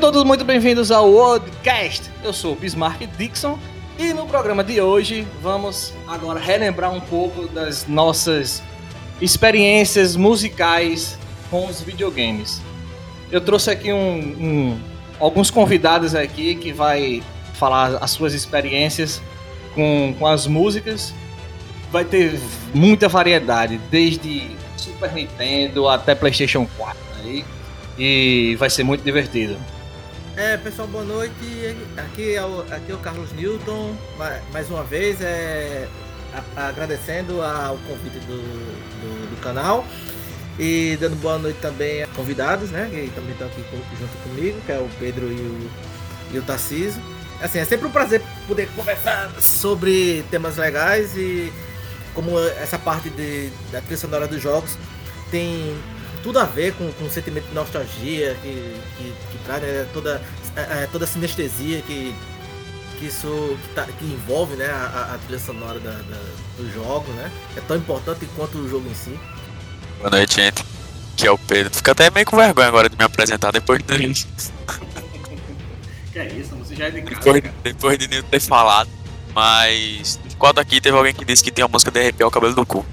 todos muito bem-vindos ao Worldcast. Eu sou o Bismarck Dixon e no programa de hoje vamos agora relembrar um pouco das nossas experiências musicais com os videogames. Eu trouxe aqui um, um, alguns convidados aqui que vai falar as suas experiências com, com as músicas. Vai ter muita variedade, desde Super Nintendo até PlayStation 4 aí, e vai ser muito divertido. É, pessoal, boa noite. Aqui é o, aqui é o Carlos Newton, mais uma vez, é, agradecendo ao convite do, do, do, canal e dando boa noite também a convidados, né, que também estão aqui junto comigo, que é o Pedro e o, e o Tarcísio. Assim, é sempre um prazer poder conversar sobre temas legais e como essa parte de, da trilha sonora dos jogos tem tudo a ver com, com o sentimento de nostalgia que, que, que traz né, toda, é, é, toda a sinestesia que, que isso que, tá, que envolve né, a, a trilha sonora da, da, do jogo, né? É tão importante quanto o jogo em si. Boa noite, gente. Que é o Pedro. Fica até meio com vergonha agora de me apresentar depois de. que é isso, você já é de casa. Depois, depois de Nil ter falado. Mas. Enquanto aqui teve alguém que disse que tem a música de arrepiar o cabelo do cu.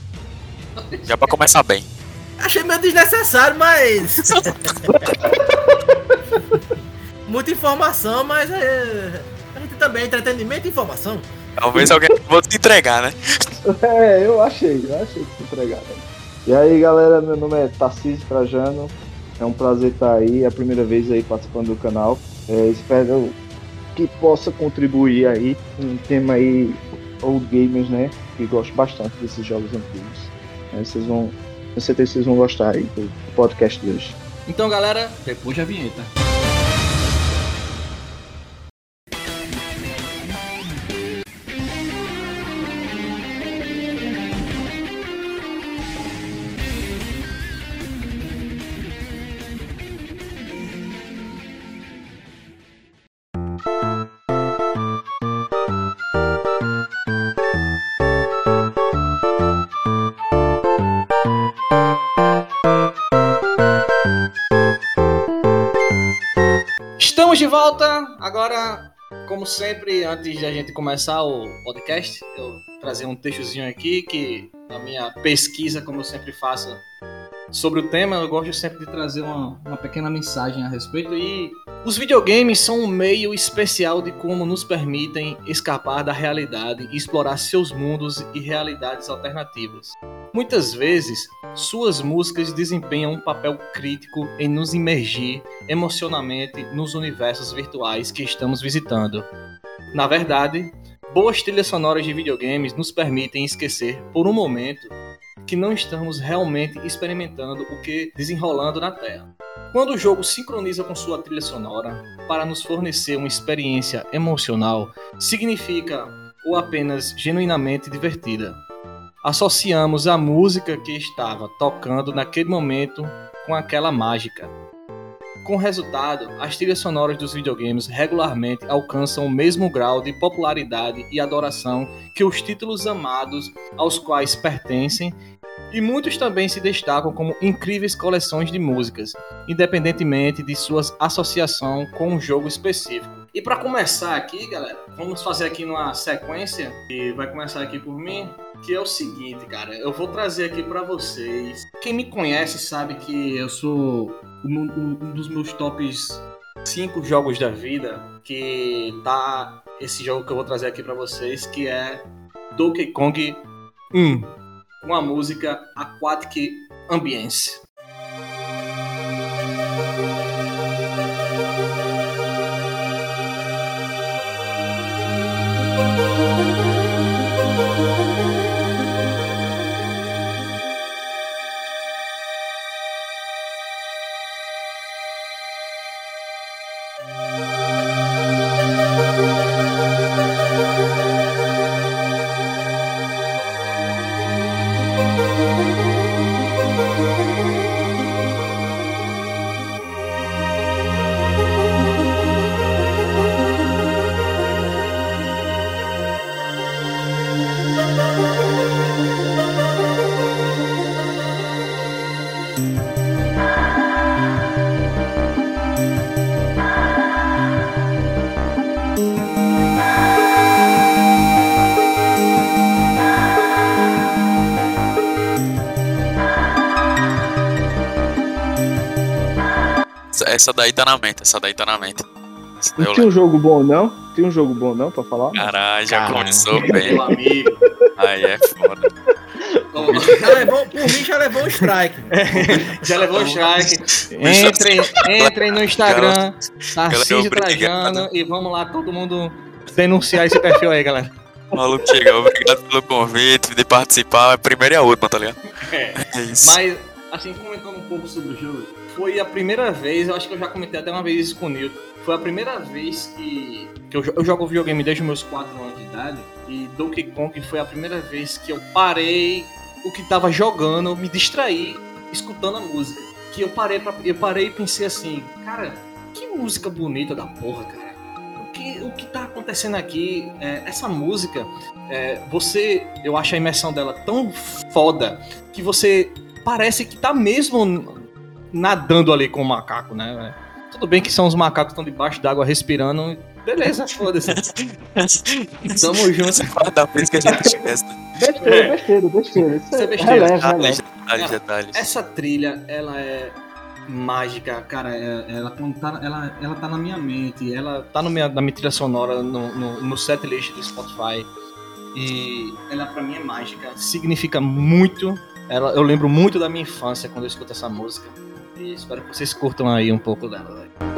Já pra começar bem. Achei meio desnecessário, mas. Muita informação, mas é... a gente também é entretenimento e informação. Talvez alguém vou te entregar, né? É, eu achei, eu achei que te entregar. Né? E aí, galera, meu nome é Tarcísio Trajano. É um prazer estar aí, é a primeira vez aí participando do canal. É, espero que possa contribuir aí com um tema aí old gamers, né? Que gosto bastante desses jogos antigos. É, vocês vão vocês vão gostar aí do podcast de hoje. Então, galera, depois da vinheta. Volta. Agora, como sempre, antes de a gente começar o podcast, eu trazer um textozinho aqui que a minha pesquisa, como eu sempre faço sobre o tema, eu gosto sempre de trazer uma, uma pequena mensagem a respeito e os videogames são um meio especial de como nos permitem escapar da realidade e explorar seus mundos e realidades alternativas. Muitas vezes, suas músicas desempenham um papel crítico em nos imergir emocionalmente nos universos virtuais que estamos visitando. Na verdade, boas trilhas sonoras de videogames nos permitem esquecer por um momento que não estamos realmente experimentando o que desenrolando na Terra. Quando o jogo sincroniza com sua trilha sonora para nos fornecer uma experiência emocional, significa ou apenas genuinamente divertida. Associamos a música que estava tocando naquele momento com aquela mágica. Com resultado, as trilhas sonoras dos videogames regularmente alcançam o mesmo grau de popularidade e adoração que os títulos amados aos quais pertencem e muitos também se destacam como incríveis coleções de músicas, independentemente de sua associação com um jogo específico. E para começar aqui, galera, vamos fazer aqui uma sequência e vai começar aqui por mim, que é o seguinte, cara, eu vou trazer aqui para vocês. Quem me conhece sabe que eu sou um, um dos meus tops 5 jogos da vida, que tá esse jogo que eu vou trazer aqui para vocês, que é Donkey Kong 1 uma música Aquatic Ambience. Essa daí tá na mente, essa daí tá na mente. Não tinha um jogo bom, não? Tinha um jogo bom, não, pra falar? Caralho, já Caralho. começou bem. Amigo. Aí é foda. Já levou, por mim já levou um strike. Já levou o strike. Entrem, entrem no Instagram, Tarcísio obrigado. Trajano, e vamos lá, todo mundo denunciar esse perfil aí, galera. O maluco chegou, obrigado pelo convite, de participar. A primeira e a última, tá ligado? É. É isso. Mas, assim, comentando um pouco sobre o jogo, foi a primeira vez, eu acho que eu já comentei até uma vez isso com o Nilton, foi a primeira vez que, que eu, eu jogo videogame desde meus 4 anos de idade, e Donkey Kong foi a primeira vez que eu parei o que tava jogando, me distraí escutando a música. Que eu parei, pra, eu parei e pensei assim, cara, que música bonita da porra, cara. O que, o que tá acontecendo aqui, é, essa música, é, você, eu acho a imersão dela tão foda que você parece que tá mesmo nadando ali com o macaco, né? Tudo bem que são os macacos que estão debaixo d'água respirando. Beleza, foda-se. Tamo junto. Da vez que a gente esquece. Besteira, É. besteira, besteira. Isso é é besteira. releve, Detalhes, releve. detalhes, detalhes. Essa trilha, ela é mágica, cara. é- Ela, tá, ela, ela tá na minha mente. Ela tá no minha, na minha trilha sonora, no, no, no setlist do Spotify. E ela, pra mim, é mágica. Significa muito. Ela, eu lembro muito da minha infância quando eu escuto essa música. E espero que vocês curtam aí um pouco dela. velho.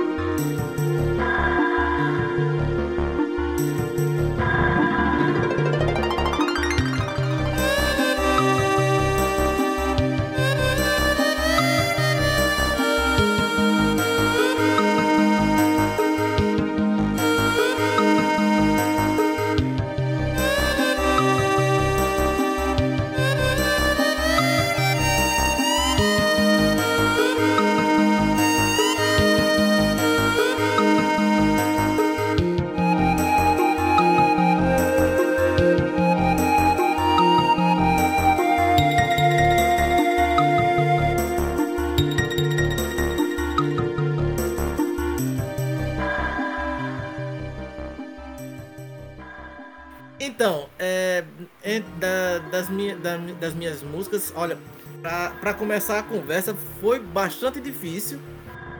Das, minha- da- das minhas músicas, olha, pra começar a conversa foi bastante difícil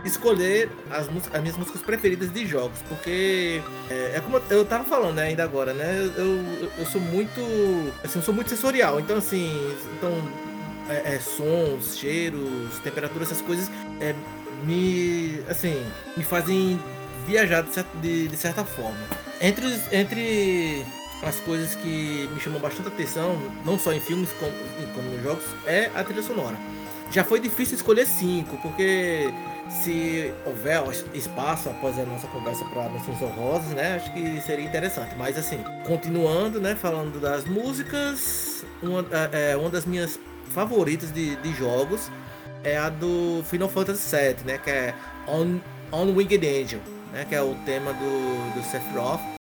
escolher as, as minhas músicas preferidas de jogos, porque é, é como eu- eu tava falando né, ainda agora, né? Eu, eu, eu sou muito. Assim, eu sou muito sensorial, então assim, então é, é, sons, cheiros, temperaturas, essas coisas é, me. assim, me fazem viajar de, cer- de- de certa forma. Entre, entre as coisas que me chamam bastante atenção, não só em filmes como, como nos jogos, é a trilha sonora. Já foi difícil escolher cinco, porque se houver espaço após a nossa conversa para menções honrosas, né, acho que seria interessante. Mas assim, continuando, né, falando das músicas, uma, é, uma das minhas favoritas de, de jogos é a do Final Fantasy VII, né, que é On, On Winged Angel, né, que é o tema do, do Sephiroth.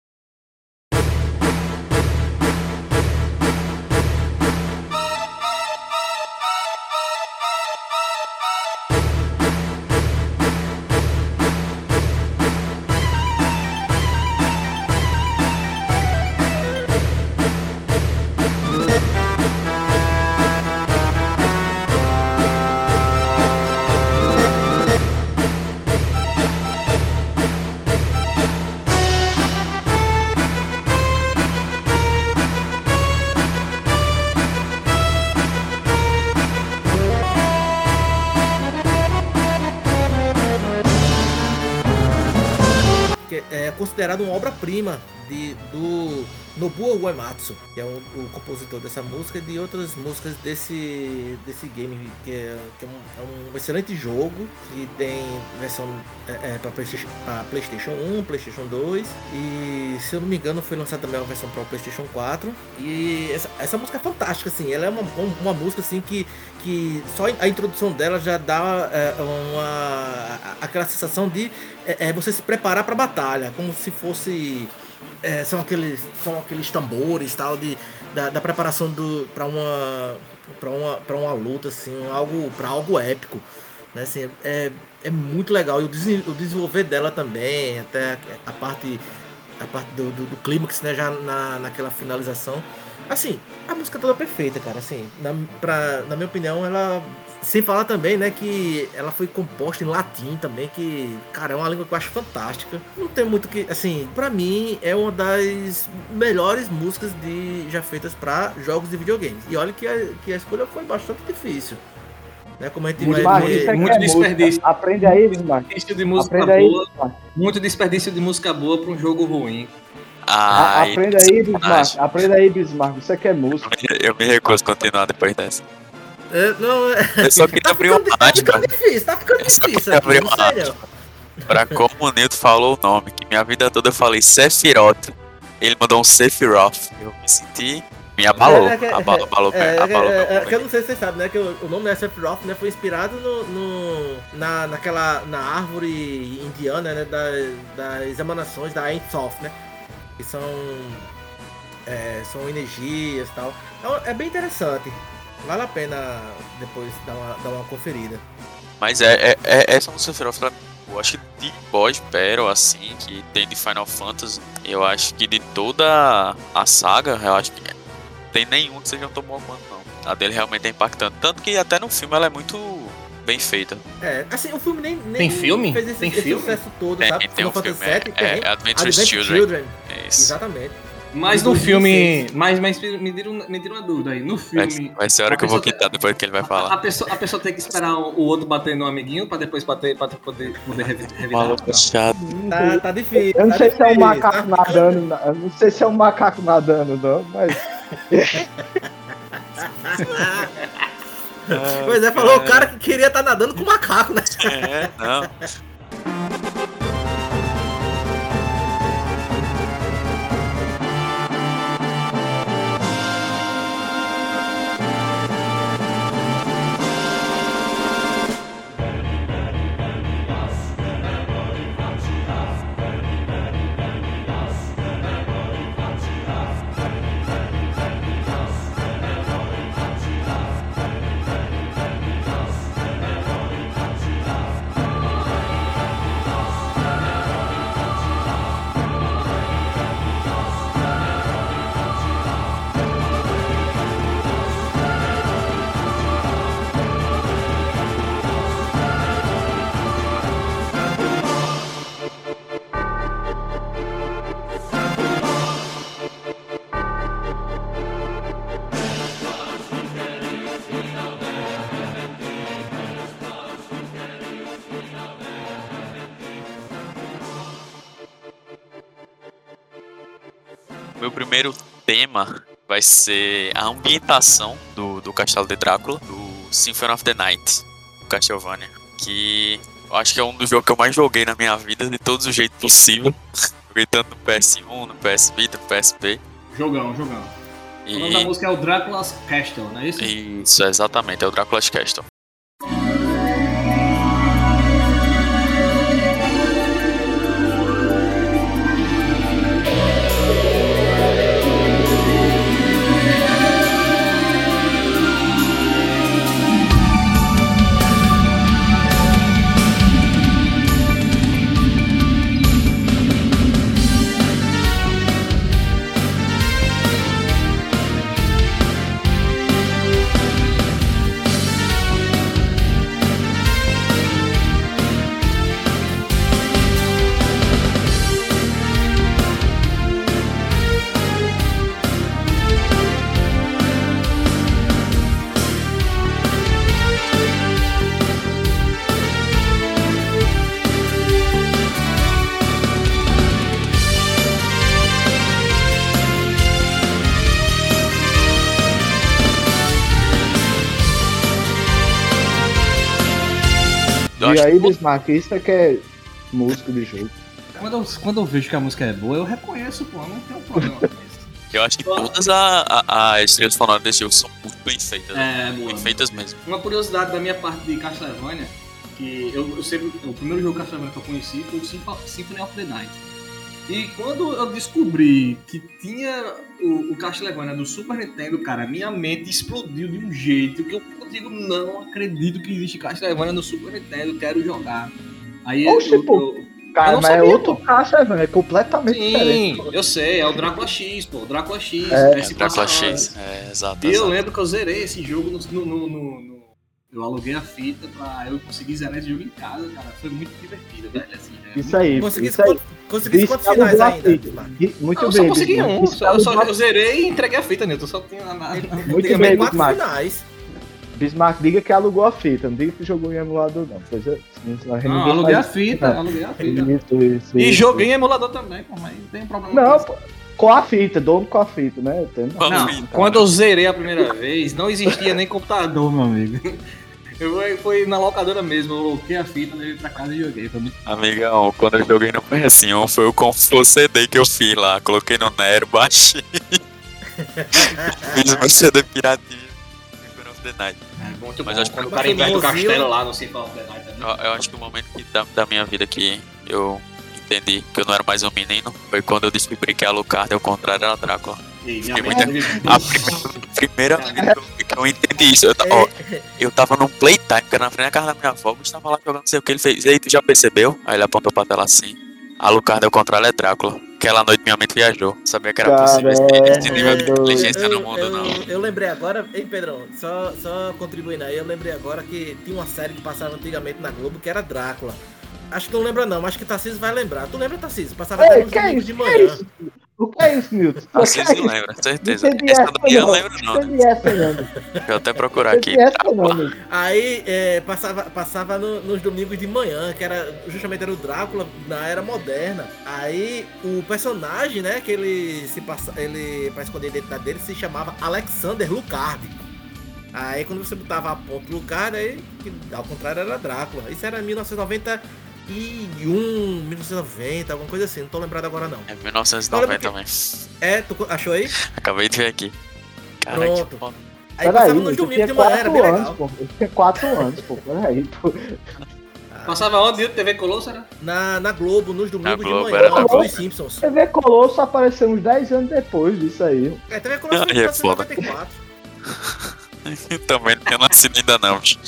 É considerado uma obra-prima de do Nobuo Uematsu, que é o, compositor dessa música e de outras músicas desse, desse game, que é, que é um, é um excelente jogo, que tem versão é, é, para PlayStation, PlayStation 1, PlayStation 2, e se eu não me engano foi lançada também uma versão para o PlayStation 4. E essa, essa música é fantástica, assim, ela é uma, uma música assim que, que só a introdução dela já dá é, uma, aquela sensação de é, é você se preparar para a batalha, como se fosse é, são aqueles são aqueles tambores tal de da, da preparação do para uma para uma para uma luta assim, algo para algo épico, né? Assim, é, é muito legal e o, desen- o desenvolver dela também, até a parte a parte do, do, do clímax, né, já na, naquela finalização Assim, a música toda é perfeita, cara. Assim, na, pra, na minha opinião, ela. Sem falar também, né, que ela foi composta em latim também, que, cara, é uma língua que eu acho fantástica. Não tem muito que. Assim, pra mim, é uma das melhores músicas de, já feitas pra jogos de videogames. E olha que a, que a escolha foi bastante difícil. Né, como a gente Muito vai bom, ver. isso é muito é desperdício. música. Aprende aí, Bismarck. Desperdício de música Aprende aí, boa. Bismarck. Muito desperdício de música boa pra um jogo ruim. Ah, Aprenda aí, Bismarck. Aprenda aí, Bismarck. Você que é músico. Eu me recuso a continuar depois dessa. É, não, é, Eu só queria tá abrir uma ficando, tá mágica. ficando difícil, tá ficando difícil aqui, uma. Pra como o Nilton falou o nome, que minha vida toda eu falei Sephiroth. Ele mandou um Sephiroth. Eu me senti. Me abalou. É, é Abalou, abalou, É, é, abalou. é, é, meu que eu não sei se vocês sabem, né? Que o, o nome da Sephiroth né, foi inspirado no, no- na, naquela na árvore indiana, né? Da, das emanações da Ein Sof, né? Que são é, são energias e tal. Então, é bem interessante. Vale a pena depois dar uma, dar uma conferida. Mas é, é, é essa música Sephiroth pra mim. Eu acho que de boss battle, assim, que tem de Final Fantasy, eu acho que de toda a saga, eu acho que tem nenhum que seja um tão bom quanto não. A dele realmente é impactante. Tanto que até no filme ela é muito bem feita. É, assim, o filme nem, nem Tem filme? fez esse, Tem esse filme? sucesso todo, É, sabe? tem um Final filme, Fantasy é, VII tem. é Adventures Adventure Children. É isso. Exatamente. Mas no filme. 2006. Mas, mas me, tira, um- me tira uma dúvida aí. No Vai, filme. vai ser a hora a que eu vou quitar depois que ele vai A, a falar. pessoa, a pessoa tem que esperar o, outro bater no amiguinho pra depois bater, pra poder, poder revi- revidar. Maluco chato. Tá, tá difícil. Eu não tá sei se é um difícil, macaco tá? nadando. Eu não sei se é um macaco nadando, não, mas. Pois é, falou o cara que queria estar nadando com macaco, né? É, não. Tema vai ser a ambientação do, do Castelo de Drácula, do Symphony of the Night, do Castlevania. Que eu acho que é um dos jogos que eu mais joguei na minha vida, de todos os jeitos possíveis. joguei tanto no PS1, no PS Vita, no PSP. Jogão, jogão. O nome da E, música é o Drácula's Castle, não é isso? isso, exatamente, é o Drácula's Castle. Eu E acho aí, que Bismarck, isso é que é músico de jogo. Quando eu, quando eu vejo que a música é boa, eu reconheço, pô, não tem um problema com isso. Eu acho que todas a- a- as trilhas sonoras desse jogo são muito bem feitas. né? É, boa. Bem feitas mesmo. Uma curiosidade da minha parte de Castlevania, que eu, eu sempre, o primeiro jogo Castlevania que eu conheci foi o Symph- Symphony of the Night. E quando eu descobri que tinha o, o Castlevania do Super Nintendo, cara, minha mente explodiu de um jeito que eu, eu digo, não acredito que existe Castlevania no Super Nintendo, quero jogar. Aí Oxe, eu, pô. eu- Cara, não mas sabia, é outro pô. Castlevania, é completamente diferente. Sim, eu sei, é o Drácula X, pô. O Drácula X. É, esse É, Drácula X. É, exato. E eu exato. lembro que eu zerei esse jogo no, no- no- no- Eu aluguei a fita pra eu conseguir zerar esse jogo em casa, cara. Foi muito divertido, velho. Assim, é Isso aí. Isso aí. Conseguisse Isso quantos finais ainda? fita. Muito Não, eu bem. só consegui Bismarck. um. Eu, só- eu zerei e entreguei a fita, Nilton. Só tinha nada. Muito Antigamente, bem, quatro Bismarck. finais. Bismarck, diga que alugou a fita, não diga que jogou em emulador, não. Pois é, Não, ninguém aluguei a fita, Não. aluguei a fita. Isso, isso, E isso. joguei em emulador também, pô, mas não tem problema Não, com com a fita, dono com a fita, né? Não, fita. quando eu zerei a primeira vez, não existia nem computador, meu amigo. Eu fui, fui na locadora mesmo, eu coloquei a fita, levei pra casa e joguei. Foi muito... Amigão, quando eu joguei no PS1, foi o com o CD que eu fiz lá. Coloquei no Nero, baixei. Fiz meu CD piratinho. Symphony of the Night. É muito Mas bom. acho que Quando o foi cara inverte o castelo lá no Symphony of the Night também. Eu, eu acho que o momento que, da, da minha vida que eu entendi que eu não era mais um menino foi quando eu descobri que a Alucard, ao contrário, era Drácula. Muito- A primeira, primeira vez que eu- eu entendi isso, eu, ó, eu tava num playtime, que era na frente da casa da minha avó, o bicho tava lá jogando não sei o que, ele fez, e aí tu já percebeu? Aí ele apontou pra tela assim, a Alucard, ao contrário, é Drácula. Aquela noite minha mente viajou, sabia que era possível esse, esse nível de Caramba. inteligência no mundo, eu, não. eu lembrei agora, hein, Pedrão? Só, só contribuindo aí, eu lembrei agora que tinha uma série que passava antigamente na Globo que era Drácula. Acho que não lembra, não, mas acho que Tarcísio vai lembrar. Tu lembra, Tarcísio? Passava até Ei, nos que é domingos isso? de Que é manhã. isso? O que é isso, Nilton? Vocês O que é não isso? lembram, certeza. Entendi Essa Ian não. lembro não, né? Essa, não. Deixa eu até procurar aqui. Entendi essa, não. Nilton. Aí é, passava, passava no- nos domingos de manhã, que era justamente era o Drácula na era moderna. Aí o personagem, né, que ele se passa, ele para esconder a identidade dele se chamava Alexander Lucard. Aí quando você botava a ponto Lucard, aí que, ao contrário era Drácula. Isso era em 1991, 1990, alguma coisa assim, não tô lembrado agora não. É 1990 também. É, tu achou aí? Acabei de ver aqui. Cara, Pronto. Aí Peraí, passava nos eu domingos de manhã, era quatro bem anos, legal. pô. Eu tinha quatro anos, pô. Peraí, pô. Passava onde? TV Colosso, era? Na, na Globo, nos domingos Globo, de manhã, era na dos Globo. Simpsons. TV Colosso apareceu uns 10 anos depois disso aí. É, TV Colosso Aí é foi foda. 94. Também não tinha nascido ainda não. bicho.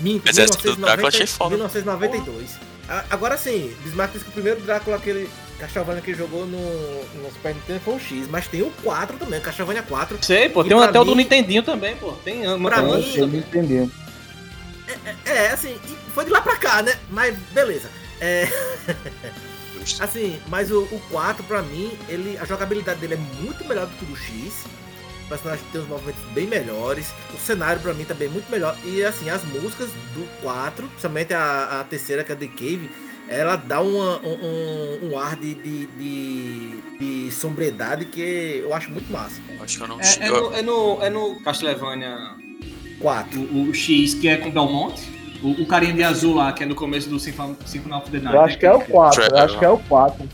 Minto, Mas essa do Drácula achei 1990, foda. 1992. A- Agora sim, Bismarck disse que o primeiro Drácula, aquele Castlevania que ele jogou no, no Super Nintendo foi o X, mas tem o 4 também, Castlevania 4. Sei, pô. E Tem um até o do mim- Nintendinho também, pô. Tem uma Pra mim- Eu também. entendi. É, assim, e foi de lá pra cá, né? Mas beleza. É, assim, mas o, o 4 pra mim, ele, a jogabilidade dele é muito melhor do que o do X. O personagem tem uns movimentos bem melhores. O cenário pra mim também é muito melhor. E assim, as músicas do 4, principalmente a, a terceira, que é The Cave, ela dá uma- um, um, ar de, de, de, de sombredade que eu acho muito massa. Acho que eu não. É, é, no, é, no, é no Castlevania 4. o, o X, que é com Belmont. O, o carinha de azul lá, que é no começo do Symphony Symphony of the Night. Eu acho que é o 4. Eu Trevor. acho que é o 4.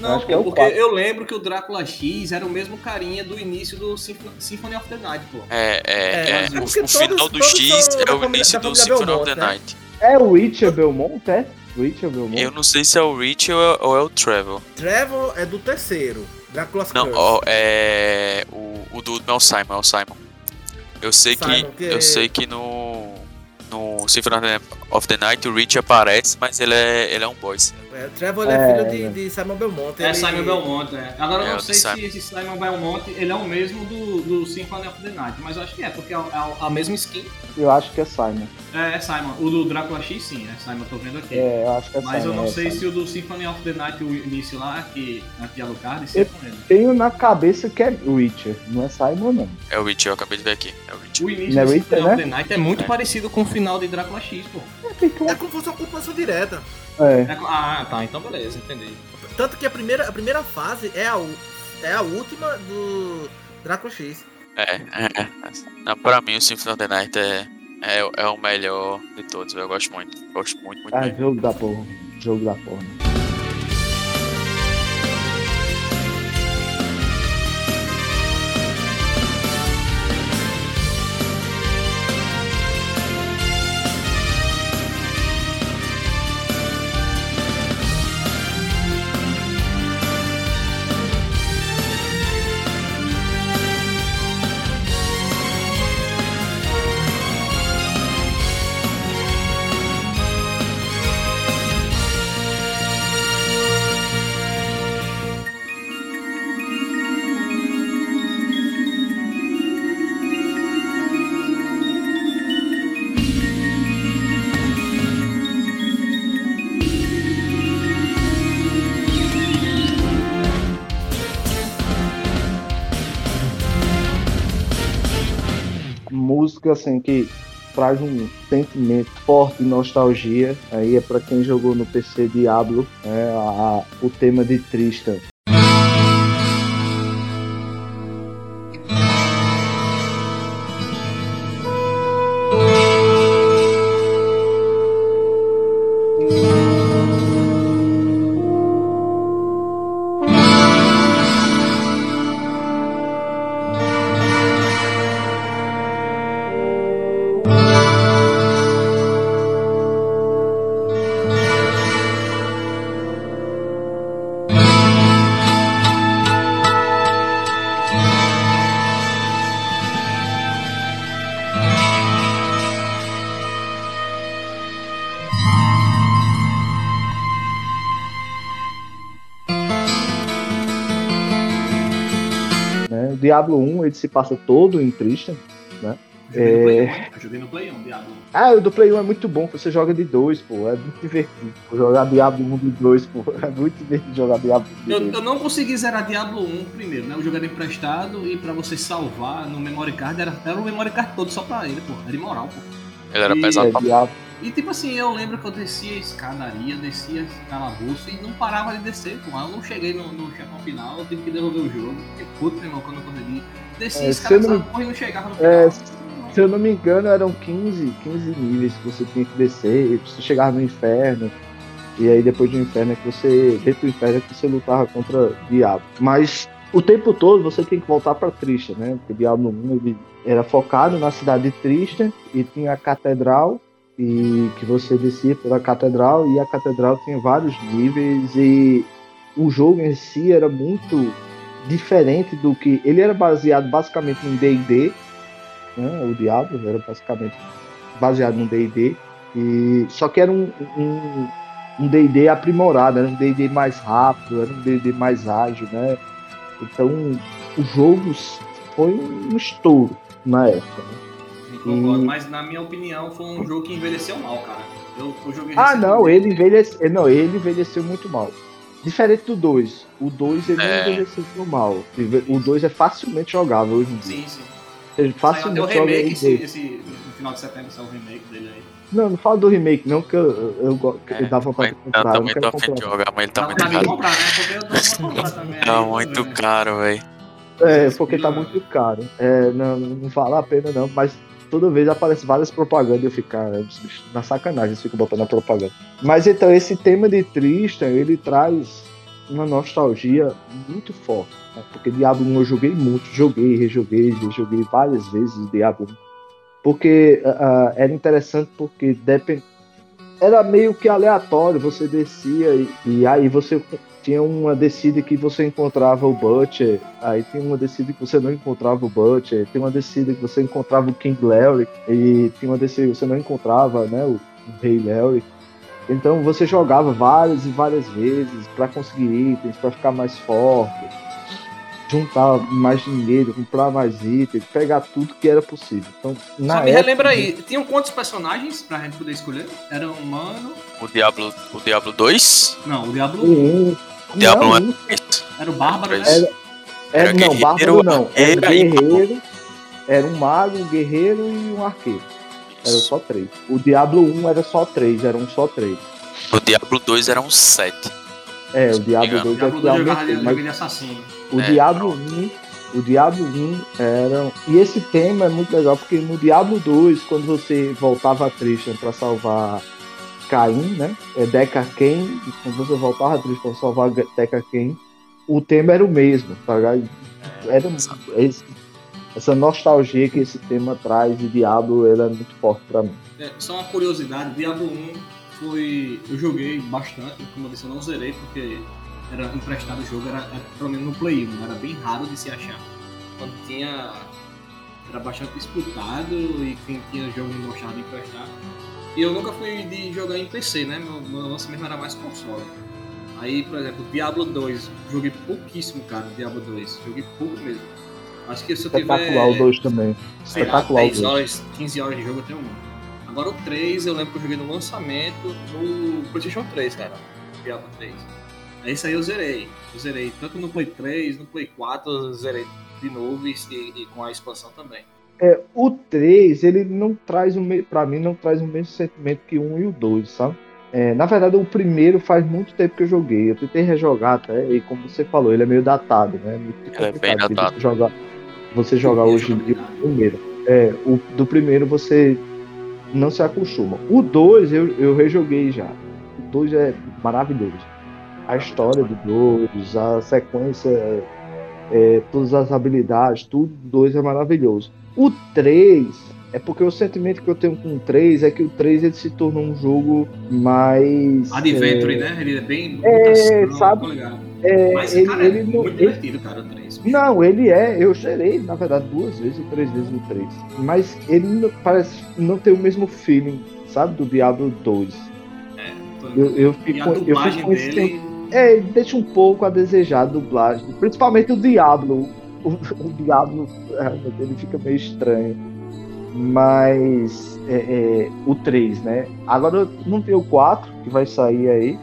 Não, acho que é o porque quatro. eu lembro que o Drácula X era o mesmo carinha do início do Symphony, of the Night, pô. É, é, É, é, é o, o final todos- do todos X são é o início do Symphony of the né? Night. É o Witcher Belmont, é? Witcher Belmont? Eu não sei se é o Rich ou é, ou é o Trevor. Trevor é do terceiro. Drácula's Não, ó, é. O, o do é o Simon, é o Simon. Eu sei Simon, que. que Eu é- sei que no. No Symphony of the- Night o Rich aparece, mas ele é, ele é um boss. É, Trevor é, É, filho de, é. de Simon Belmont. É ele- Simon Belmont, é. Agora eu É, não sei se esse Simon Belmont ele é o mesmo do, do Symphony of the Night, mas eu acho que é, porque é, a- a mesma skin. Eu acho que é Simon. É, é Simon. O do Drácula X, sim, é Simon, tô vendo aqui. É, eu acho que é Mas Simon. eu não é sei Simon. se o do Symphony of the Night, o início lá, que aqui de Alucard, se é Eu- com ele. Tenho na cabeça que é Witcher, não é Simon, não. É o Rich, eu acabei de ver aqui. É o Rich. O início Não é do Witcher, Symphony né? of the Night é muito É. parecido com o final de Drácula X, pô. É como se fosse uma continuação direta. É. É ah, tá, então beleza, entendi. Tanto que a primeira, a primeira fase é a, é a última do Drácula X. É, é, é. Não, pra mim o Symphony of the Night é, é, é o melhor de todos. Eu gosto muito. Gosto muito, muito Ah, mesmo. jogo da porra. Jogo da porra. Assim que traz um sentimento forte de nostalgia. Aí é para quem jogou no PC Diablo, é a, o tema de Tristan. Diablo 1 ele se passa todo em Tristan, né? É... Eu joguei no Play 1, Diablo 1. Ah, o do Play 1 é muito bom, você joga de dois, pô. É muito divertido. Jogar Diablo 1 de dois, pô. É muito divertido jogar Diablo 1 de eu, eu não consegui zerar Diablo 1 primeiro, né? Eu joguei emprestado e pra você salvar no memory card era, era o memory card todo só pra ele, pô. Era imoral, pô. Ele era e, pesado é, Diablo, e tipo assim, eu lembro que eu descia a escadaria, descia calabouço e não parava de descer, pô. Eu não cheguei no, no chefão final, eu tive que devolver o jogo. Fiquei puto, meu irmão, quando eu consegui. Descia é, a escada não... e não chegava no é, final. É, se eu não me engano, eram 15, 15 níveis que você tinha que descer, você chegava no inferno. E aí depois do inferno é que você. Dentro do inferno é que você lutava contra o diabo. Mas o tempo todo você tem que voltar para Trista, né? Porque Diablo 1 ele era focado na cidade de Trista e tinha a catedral e que você descia pela catedral e a catedral tinha vários níveis e o jogo em si era muito diferente do que ele era baseado basicamente em D&D, né? O Diablo era basicamente baseado no D&D e só que era um um D&D aprimorado, era um D&D mais rápido, era um D&D mais ágil, né? Então o jogo foi um estouro na época. Né? Concordo, mas na minha opinião foi um jogo que envelheceu mal, cara. Eu, eu joguei Ah, não, ele envelheceu. Não, ele envelheceu muito mal. Diferente do 2. O 2 ele é. não envelheceu mal. O 2 é facilmente jogável hoje em dia. Sim, sim. Ele facilmente Saiu remake esse, esse, no final de setembro, saiu o remake dele aí. Não, não falo do remake, não, que eu, eu, eu, é, eu dá vontade de comprar. Eu também tô afim de jogar, mas ele tá, muito caro. Comprar, né? Também. Tá muito caro, velho. É, porque tá muito caro. É, não, não vale a pena não, mas toda vez aparece várias propagandas e eu fico, na sacanagem, eu fico botando a propaganda. Mas então, esse tema de Tristan, ele traz uma nostalgia muito forte. Né? Porque Diablo 1 eu joguei muito, joguei, rejoguei, rejoguei várias vezes Diablo 1. Porque uh, era interessante porque depend... era meio que aleatório, você descia e, e aí você tinha uma descida que você encontrava o Butcher, aí tinha uma descida que você não encontrava o Butcher, tem uma descida que você encontrava o King Larry, e tinha uma descida que você não encontrava né, o, o Rei Larry. Então você jogava várias e várias vezes para conseguir itens, para ficar mais forte, juntar mais dinheiro, comprar mais itens, pegar tudo que era possível. Então, na Só me época, relembra aí, tinham quantos personagens pra gente poder escolher? Era um humano. O Diablo, o Diablo 2? Não, o Diablo 1. O Diablo não, 1 era o Bárbaro, né? Era, era, era não, Bárbaro não. Era, era guerreiro, era um mago, um guerreiro e um arqueiro. Era só três. O Diablo 1 era só três, eram só três. O Diablo 2 era um sete. É, o Diablo 2 é o Diablo 2 mas... de assassino. O é, Diablo 1 o Diablo 1 era. E esse tema é muito legal, porque no Diablo 2, quando você voltava a Tristan para salvar Caim, né? É Deca Ken, quando você voltava a Tristan para salvar Deca Ken, o tema era o mesmo, tá ligado? Era esse, essa nostalgia que esse tema traz de Diablo era muito forte para mim. É, só uma curiosidade, Diablo 1 foi. Eu joguei bastante, como eu disse, eu não zerei porque era emprestado o jogo, era, era pelo menos no Play 1, era bem raro de se achar. Quando tinha. Era bastante disputado e quem tinha jogo não gostava de emprestar. E eu nunca fui de jogar em PC, né? Meu, meu lance mesmo era mais console. Aí, por exemplo, Diablo 2, joguei pouquíssimo, cara, Diablo 2. Joguei pouco mesmo. Acho que se eu tiver. Espetacular o 2 também. Espetacular. 10 horas, 15 horas de jogo eu tenho um. Agora o 3, eu lembro que eu joguei no lançamento no PlayStation 3, cara. Diablo 3. Esse aí eu zerei. Eu zerei tanto no Play 3, no Play 4, eu zerei de novo e, e, com a expansão também. É, o 3, ele não traz o mesmo. Pra mim, não traz o mesmo sentimento que o 1 e o 2, sabe? É, na verdade, o primeiro faz muito tempo que eu joguei. Eu tentei rejogar até, e como você falou, ele é meio datado, né? Muito Ele é bem datado. Você jogar, você jogar hoje em dia o primeiro. É, o do primeiro você não se acostuma. O 2 eu, eu rejoguei já. O 2 é maravilhoso. A história do 2, a sequência, é, todas as habilidades, tudo do 2 é maravilhoso. O 3 é porque o sentimento que eu tenho com o 3 é que o 3 ele se tornou um jogo mais. Adventure, né? Ele é bem. É, mutação, sabe? É, Mas, ele, cara, ele é não- muito ele- divertido, cara, o 3. não, ele é. Eu zerei, na verdade, duas vezes ou três vezes o 3. Mas ele não, parece não tem o mesmo feeling, sabe, do Diablo 2. Eu, eu fico, E a eu dublagem fico com esse dele. É, ele deixa um pouco a desejar a dublagem. Principalmente o Diablo. O, o Diablo realmente, ele fica meio estranho. Mas é, é, o 3, né? Agora não vi o 4, que vai sair aí.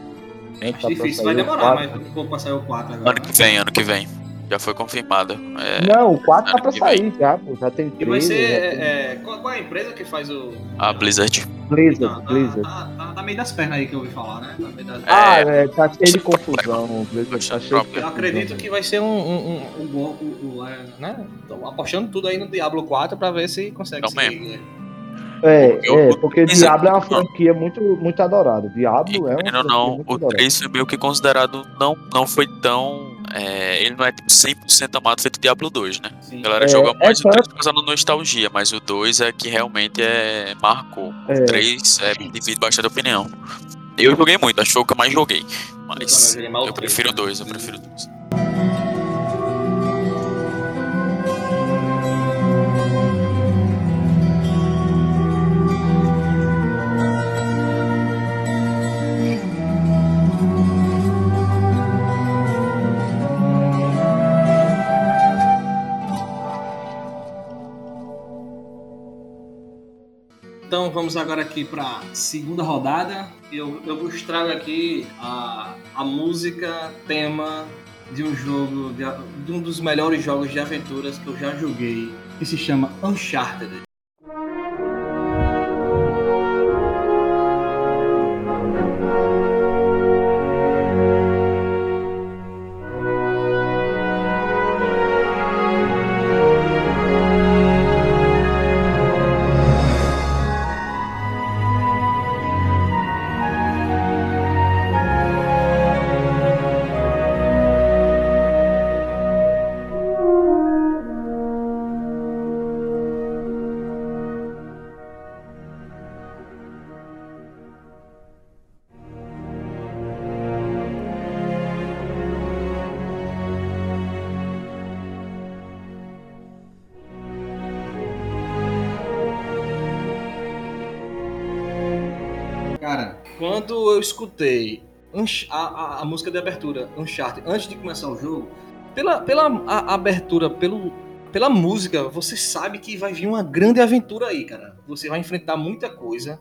Acho Tá difícil, vai demorar, 4. mas um pouco pra sair o 4 agora. Ano que vem, ano que vem. Já foi confirmado. É, Não, o 4 tá pra sair já, pô. Já tem E vai 3. ser. já tem- é, é, qual, qual é a empresa que faz o. a Blizzard. Blizzard, Tá, tá, Blizzard. tá, tá, tá meio das pernas aí que eu ouvi falar, né? Tá meio das- Ah, É, é, tá cheio de confusão. Blizzard tá cheio de Eu acredito que vai ser um. um, um, um bom- um- um, é, né? Tô apostando tudo aí no Diablo 4 pra ver se consegue Não seguir. É, Porque é, o- porque Blizzard- Diablo é uma não. franquia muito, muito adorada. Diablo é uma não, muito o adorada. 3 foi meio que considerado. Não, não foi tão. É, ele não é tipo 100% amado feito Diablo 2, né? Sim. A galera É, joga é mais o tanto- 3 por causa da nostalgia, mas o 2 é que realmente é marcou. É. O 3 é, divide bastante opinião. Eu joguei muito, acho que foi o que eu mais joguei. Mas mais o eu prefiro o né? 2, eu prefiro o 2. Então vamos agora aqui para segunda rodada. Eu, eu vos trago aqui a, a música tema de um jogo, de, de um dos melhores jogos de aventuras que eu já joguei, que se chama Uncharted. Escutei a, a- a música de abertura, Uncharted, antes de começar o jogo, pela, pela a- abertura, pelo, pela música, você sabe que vai vir uma grande aventura aí, cara. Você vai enfrentar muita coisa,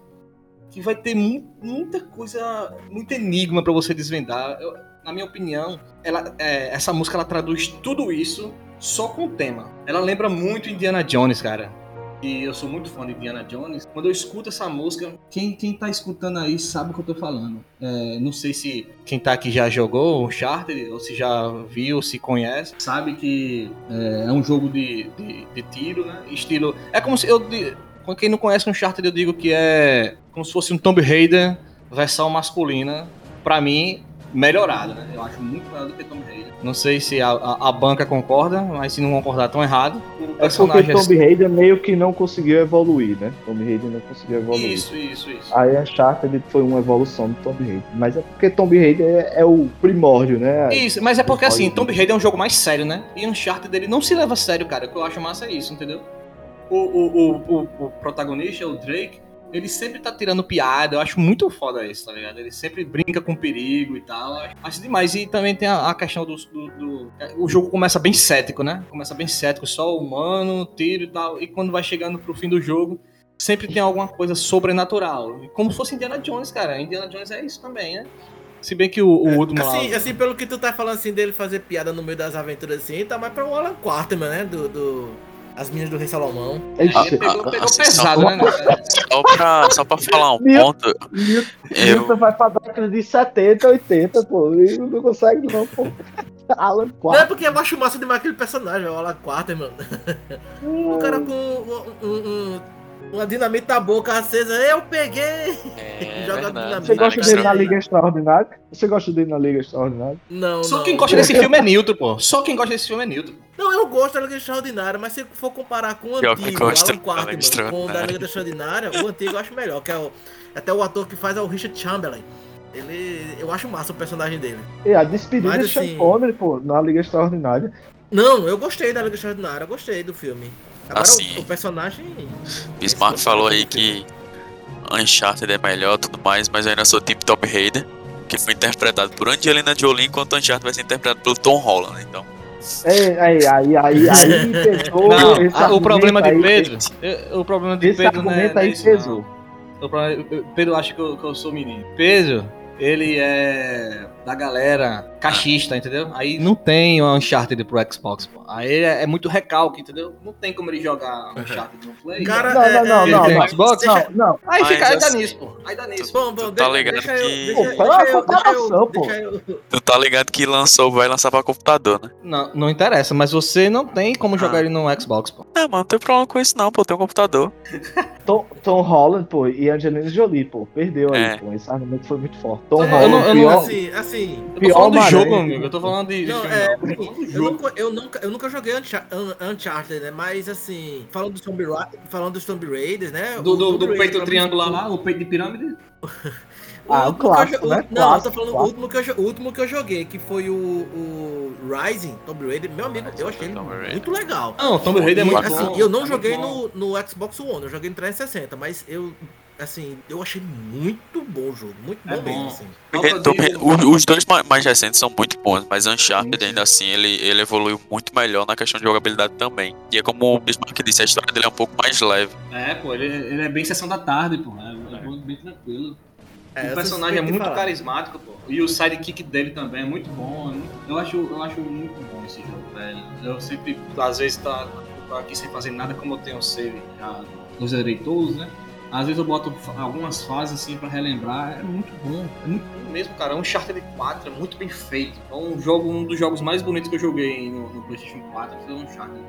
que vai ter mu- muita coisa, muito enigma pra você desvendar. Eu- na minha opinião, ela, é, essa música ela traduz tudo isso só com o tema. Ela lembra muito Indiana Jones, cara e eu sou muito fã de Indiana Jones, quando eu escuto essa música, quem, quem tá escutando aí sabe o que eu tô falando. É, não sei se quem tá aqui já jogou o Charter, ou se já viu, se conhece, sabe que é, é um jogo de, de, de tiro, né? Estilo. É como se eu. di- Quem não conhece um Charter, eu digo que é como se fosse um Tomb Raider versão masculina. Pra mim, melhorada, né? Eu acho muito melhor do que Tomb Raider. Não sei se a, a, a banca concorda, mas se não concordar, tão errado. O É porque personagem Tomb Raider meio que não conseguiu evoluir, né? Tomb Raider não conseguiu evoluir. Isso, isso, isso. Aí a Uncharted foi uma evolução do Tomb Raider. Mas é porque Tomb Raider é, é o primórdio, né? Isso, mas é porque assim, Tomb Raider é um jogo mais sério, né? E Uncharted dele não se leva a sério, cara. O que eu acho massa é isso, entendeu? O, o, o, o, o protagonista, o Drake, ele sempre tá tirando piada. Eu acho muito foda isso, tá ligado? Ele sempre brinca com perigo e tal. Acho, demais. E também tem a, a questão do, do, do- é, O jogo começa bem cético, né? Começa bem cético, só humano, tiro e tal. E quando vai chegando pro fim do jogo, sempre tem alguma coisa sobrenatural. Como se fosse Indiana Jones, cara. Indiana Jones é isso também, né? Se bem que o, o último lá- Assim, assim, pelo que tu tá falando assim dele fazer piada no meio das aventuras assim, tá mais pra um Alan Quarterman, né? Do, do, As meninas do Rei Salomão. Ixi, pegou, pegou assim, pesado, só- né? cara? Só pra, só pra falar um Meu- ponto, Newton eu, Newton vai pra década de 70, 80, pô. E não consegue não, pô. Alan Não é porque eu acho massa demais aquele personagem, o Alan Quarter, mano. O cara com um, um- um- uma dinamite na boca acesa, eu peguei! é Joga verdade, dinamite. Você gosta dele na. Liga Extraordinária? Você gosta dele na Liga Extraordinária? Não, Só não. quem gosta desse filme é Newton, pô. Só quem gosta desse filme é Newton. Não, eu gosto da Liga Extraordinária, mas se for comparar com o que antigo, o Alan mano, com o da Extraordinária. Liga Extraordinária, o antigo eu acho melhor, que é o. Até o ator que faz é o Richard Chamberlain. Ele. Eu acho massa o personagem dele. E a despedida Mas, de Sean assim- Connery, pô, na Liga Extraordinária. Não, eu gostei da Liga Extraordinária, eu gostei do filme. Agora Assim, o, o personagem. Bismarck falou aí que Uncharted é melhor e tudo mais, mas eu ainda sou tipo Tomb Raider, que foi interpretado por Angelina Jolie, enquanto Uncharted vai ser interpretado pelo Tom Holland, então... Ei, aí, aí, aí, aí pesou. Não, o problema de aí, Pedro. eh, O problema de Esse Pedro não é, argumento não é aí isso, pesou. não. O problema- Pedro acha que eu, que eu sou menino. Pedro, ele é da galera cachista, entendeu? Aí não tem o Uncharted pro Xbox, pô. Aí é, é muito recalque, entendeu? Não tem como ele jogar Uncharted no Play. Cara, Não, é, não, não, é, não, não. Xbox? Deixa- Não, não. Aí fica, aí dá assim- nisso, pô. Aí dá nisso. Bom, bom, Tu tá ligado deixa eu, que- deixa, Pô, deixa, fala eu, a deixa, eu, pô. eu- Tu tá ligado que lançou, vai lançar pra computador, né? Não, não interessa, mas você não tem como jogar Ah. ele no Xbox, pô. Não, mano, não tem problema com isso não, pô, tem um computador. Tom, Tom Holland, pô, e Angelina Jolie, pô, perdeu aí, É. pô. Esse argumento foi muito forte. Tom Eu Holland, não- eu não- pior, Assim, assim. Eu tô Pior falando do jogo, amigo. Eu tô falando de. Não, é, assim, Eu eu, nunca, eu, nunca, eu nunca joguei Uncha- Un- Uncharted, né? Mas assim, falando dos Tomb, Ra falando dos Tomb Raiders, né? Do, do, do peito triangular lá, o peito de pirâmide. Ah, o eu clássico, jo- né? Não, eu tô Clássico, falando o clássico. último, que eu, o último que eu joguei, que foi o, o Rising, Tomb Raider. Meu amigo, eu achei ele muito legal. Não, Tomb Raider é E, muito assim, bom. eu não é joguei no, no Xbox One, eu joguei no 360, mas eu, assim, eu achei muito bom o jogo, muito bom, É bom. mesmo, assim. Falta Tom- de- o- os dois ma- mais recentes são muito bons, mas Uncharted ainda assim ele, ele evoluiu muito melhor na questão de jogabilidade também. E é como o Bismarck disse, a história dele é um pouco mais leve. É, pô, ele, ele é bem sessão da tarde, pô. É, é bem tranquilo. É, o personagem é muito falar. carismático, pô. E o sidekick dele também é muito bom. Eu acho, eu acho muito bom esse jogo, velho. Eu sempre, às vezes, tá, tô aqui sem fazer nada, como eu tenho save já nos zerei todos, né? Às vezes eu boto algumas fases assim pra relembrar. É muito bom. É muito bom mesmo, cara. É um Uncharted 4, é muito bem feito. É um jogo, um dos jogos mais bonitos que eu joguei no, no PlayStation 4 foi o Uncharted.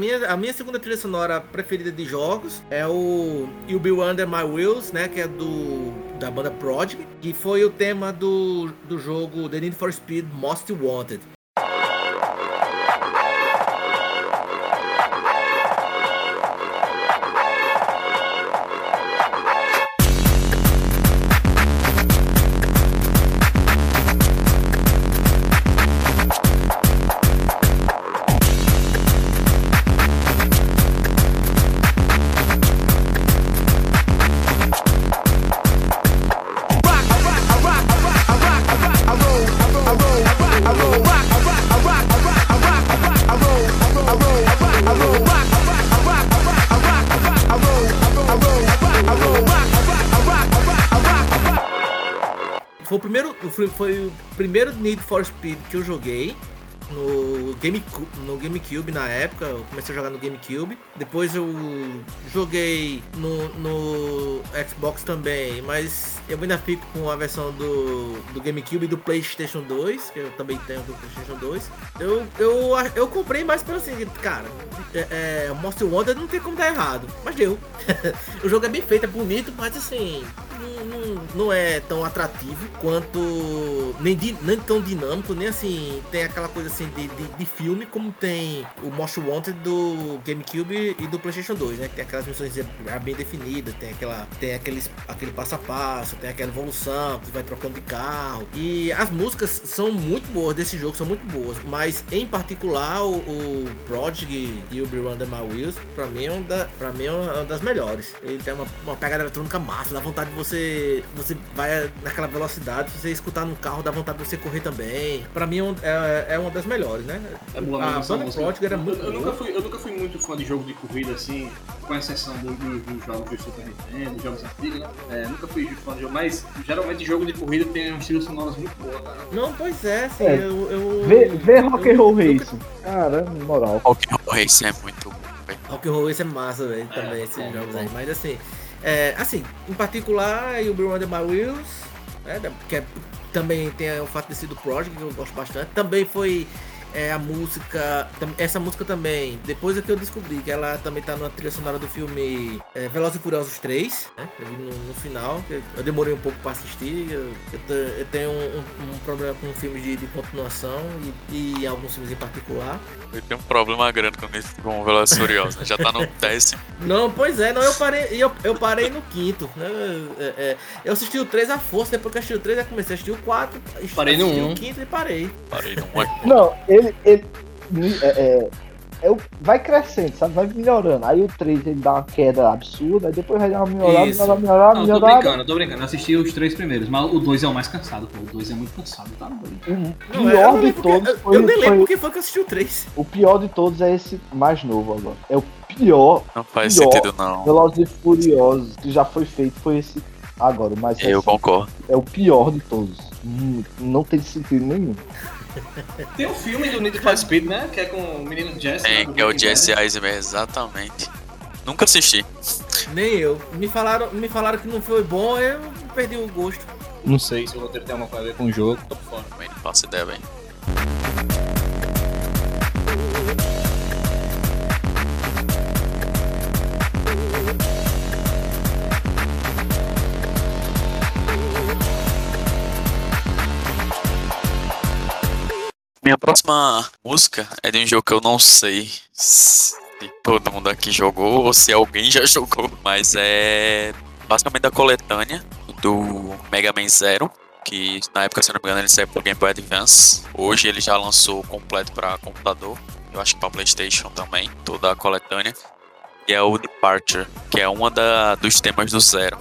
Minha, a minha segunda trilha sonora preferida de jogos é o You'll Be Under My Wheels, né? Que é do da banda Prodigy, que foi o tema do, do jogo The Need for Speed Most Wanted. Foi, o primeiro Need for Speed que eu joguei no GameCube, no GameCube na época. Eu comecei a jogar no GameCube. Depois eu joguei no, no Xbox também, mas eu ainda fico com a versão do, do GameCube e do PlayStation 2, que eu também tenho do PlayStation 2. Eu, eu, eu comprei mais pelo assim, cara, é, é, Monster Wonder não tem como dar errado, mas deu. o jogo é bem feito, é bonito, mas assim, não, não, é tão atrativo quanto. Nem, di, nem tão dinâmico, nem assim. Tem aquela coisa assim de, de, de, filme, como tem o Most Wanted do GameCube e do PlayStation 2, né? Tem aquelas missões bem definidas, tem, aquela, tem aqueles, aquele passo a passo, tem aquela evolução, que vai trocando de carro. E as músicas são muito boas desse jogo, são muito boas. Mas em particular, o, o Prodigy e o Be Under My Wheels, pra mim, é uma, pra mim é uma das melhores. Ele tem uma, uma pegada eletrônica massa, dá vontade de você. Você vai naquela velocidade, você escutar no carro, dá vontade de você correr também. Pra mim é, é uma das melhores, né? É boa a banda Prodigy era muito eu, eu nunca fui Eu nunca fui muito fã de jogo de corrida assim, com exceção dos do, do jogos de Super Nintendo, jogos antigos, né? É, nunca fui fã de jogo, mas geralmente jogo de corrida tem um estilo sonoro muito bom, cara. Não, pois é, assim, é. eu. eu vê, vê Rock and Roll Race. Cara, moral. Rock and Roll Race é muito bom. Rock and Roll Race é massa, velho, também, é, esses jogos aí. Mas assim, é, assim, em particular, o Blue Under My Wheels, né, que é, também tem o fato de ser do Project, que eu gosto bastante. Também foi é a música. Essa música também, depois é que eu descobri que ela também tá na trilha sonora do filme é, Velozes e Furiosos 3, né? No, no, final, eu demorei um pouco para assistir. Eu, eu, eu tenho um, um, um, problema com filmes de, de continuação e, e, alguns filmes em particular. Eu tenho um problema grande com, esse, com Velozes e Furiosos, né? Já tá no décimo. Não, pois é, não, eu parei, eu, eu parei no quinto. Né? É, é, eu assisti o 3 à força, depois que eu assisti o 3, eu comecei a assistir o 4, parei no 1. o quinto e parei. Parei no 1. Não, eu ele, ele é, é, é, vai crescendo, sabe? Vai melhorando. Aí o 3 ele dá uma queda absurda, aí depois vai dar uma melhorada, melhorada, melhorada, não, melhorada. Tô brincando, tô brincando. Eu assisti os três primeiros, mas o 2 é o mais cansado, pô. O 2 é muito cansado, tá doido. O pior de todos foi. Eu nem lembro porque foi que eu assisti o 3. O pior de todos é esse mais novo agora. É o pior. Não faz pior, sentido, não. Velozes e Furiosos que já foi feito foi esse agora, mas eu concordo. É o pior de todos. Hum, não tem sentido nenhum. Tem um filme do Need for Speed, né? Que é com o menino Jesse. É, né, que é o Jesse Eisenberg, exatamente. Nunca assisti. Nem eu. Me falaram, me falaram que não foi bom, eu perdi o gosto. Não sei se o roteiro tem alguma coisa a ver com o jogo, tô fora. Também não faço ideia, bem. Minha próxima música é de um jogo que eu não sei se todo mundo aqui jogou ou se alguém já jogou, mas é basicamente da coletânea do Mega Man Zero, que na época, se não me engano, ele saiu pro Game Boy Advance. Hoje ele já lançou completo para computador, eu acho que para PlayStation também, toda a coletânea. E é o Departure, que é uma da, dos temas do Zero.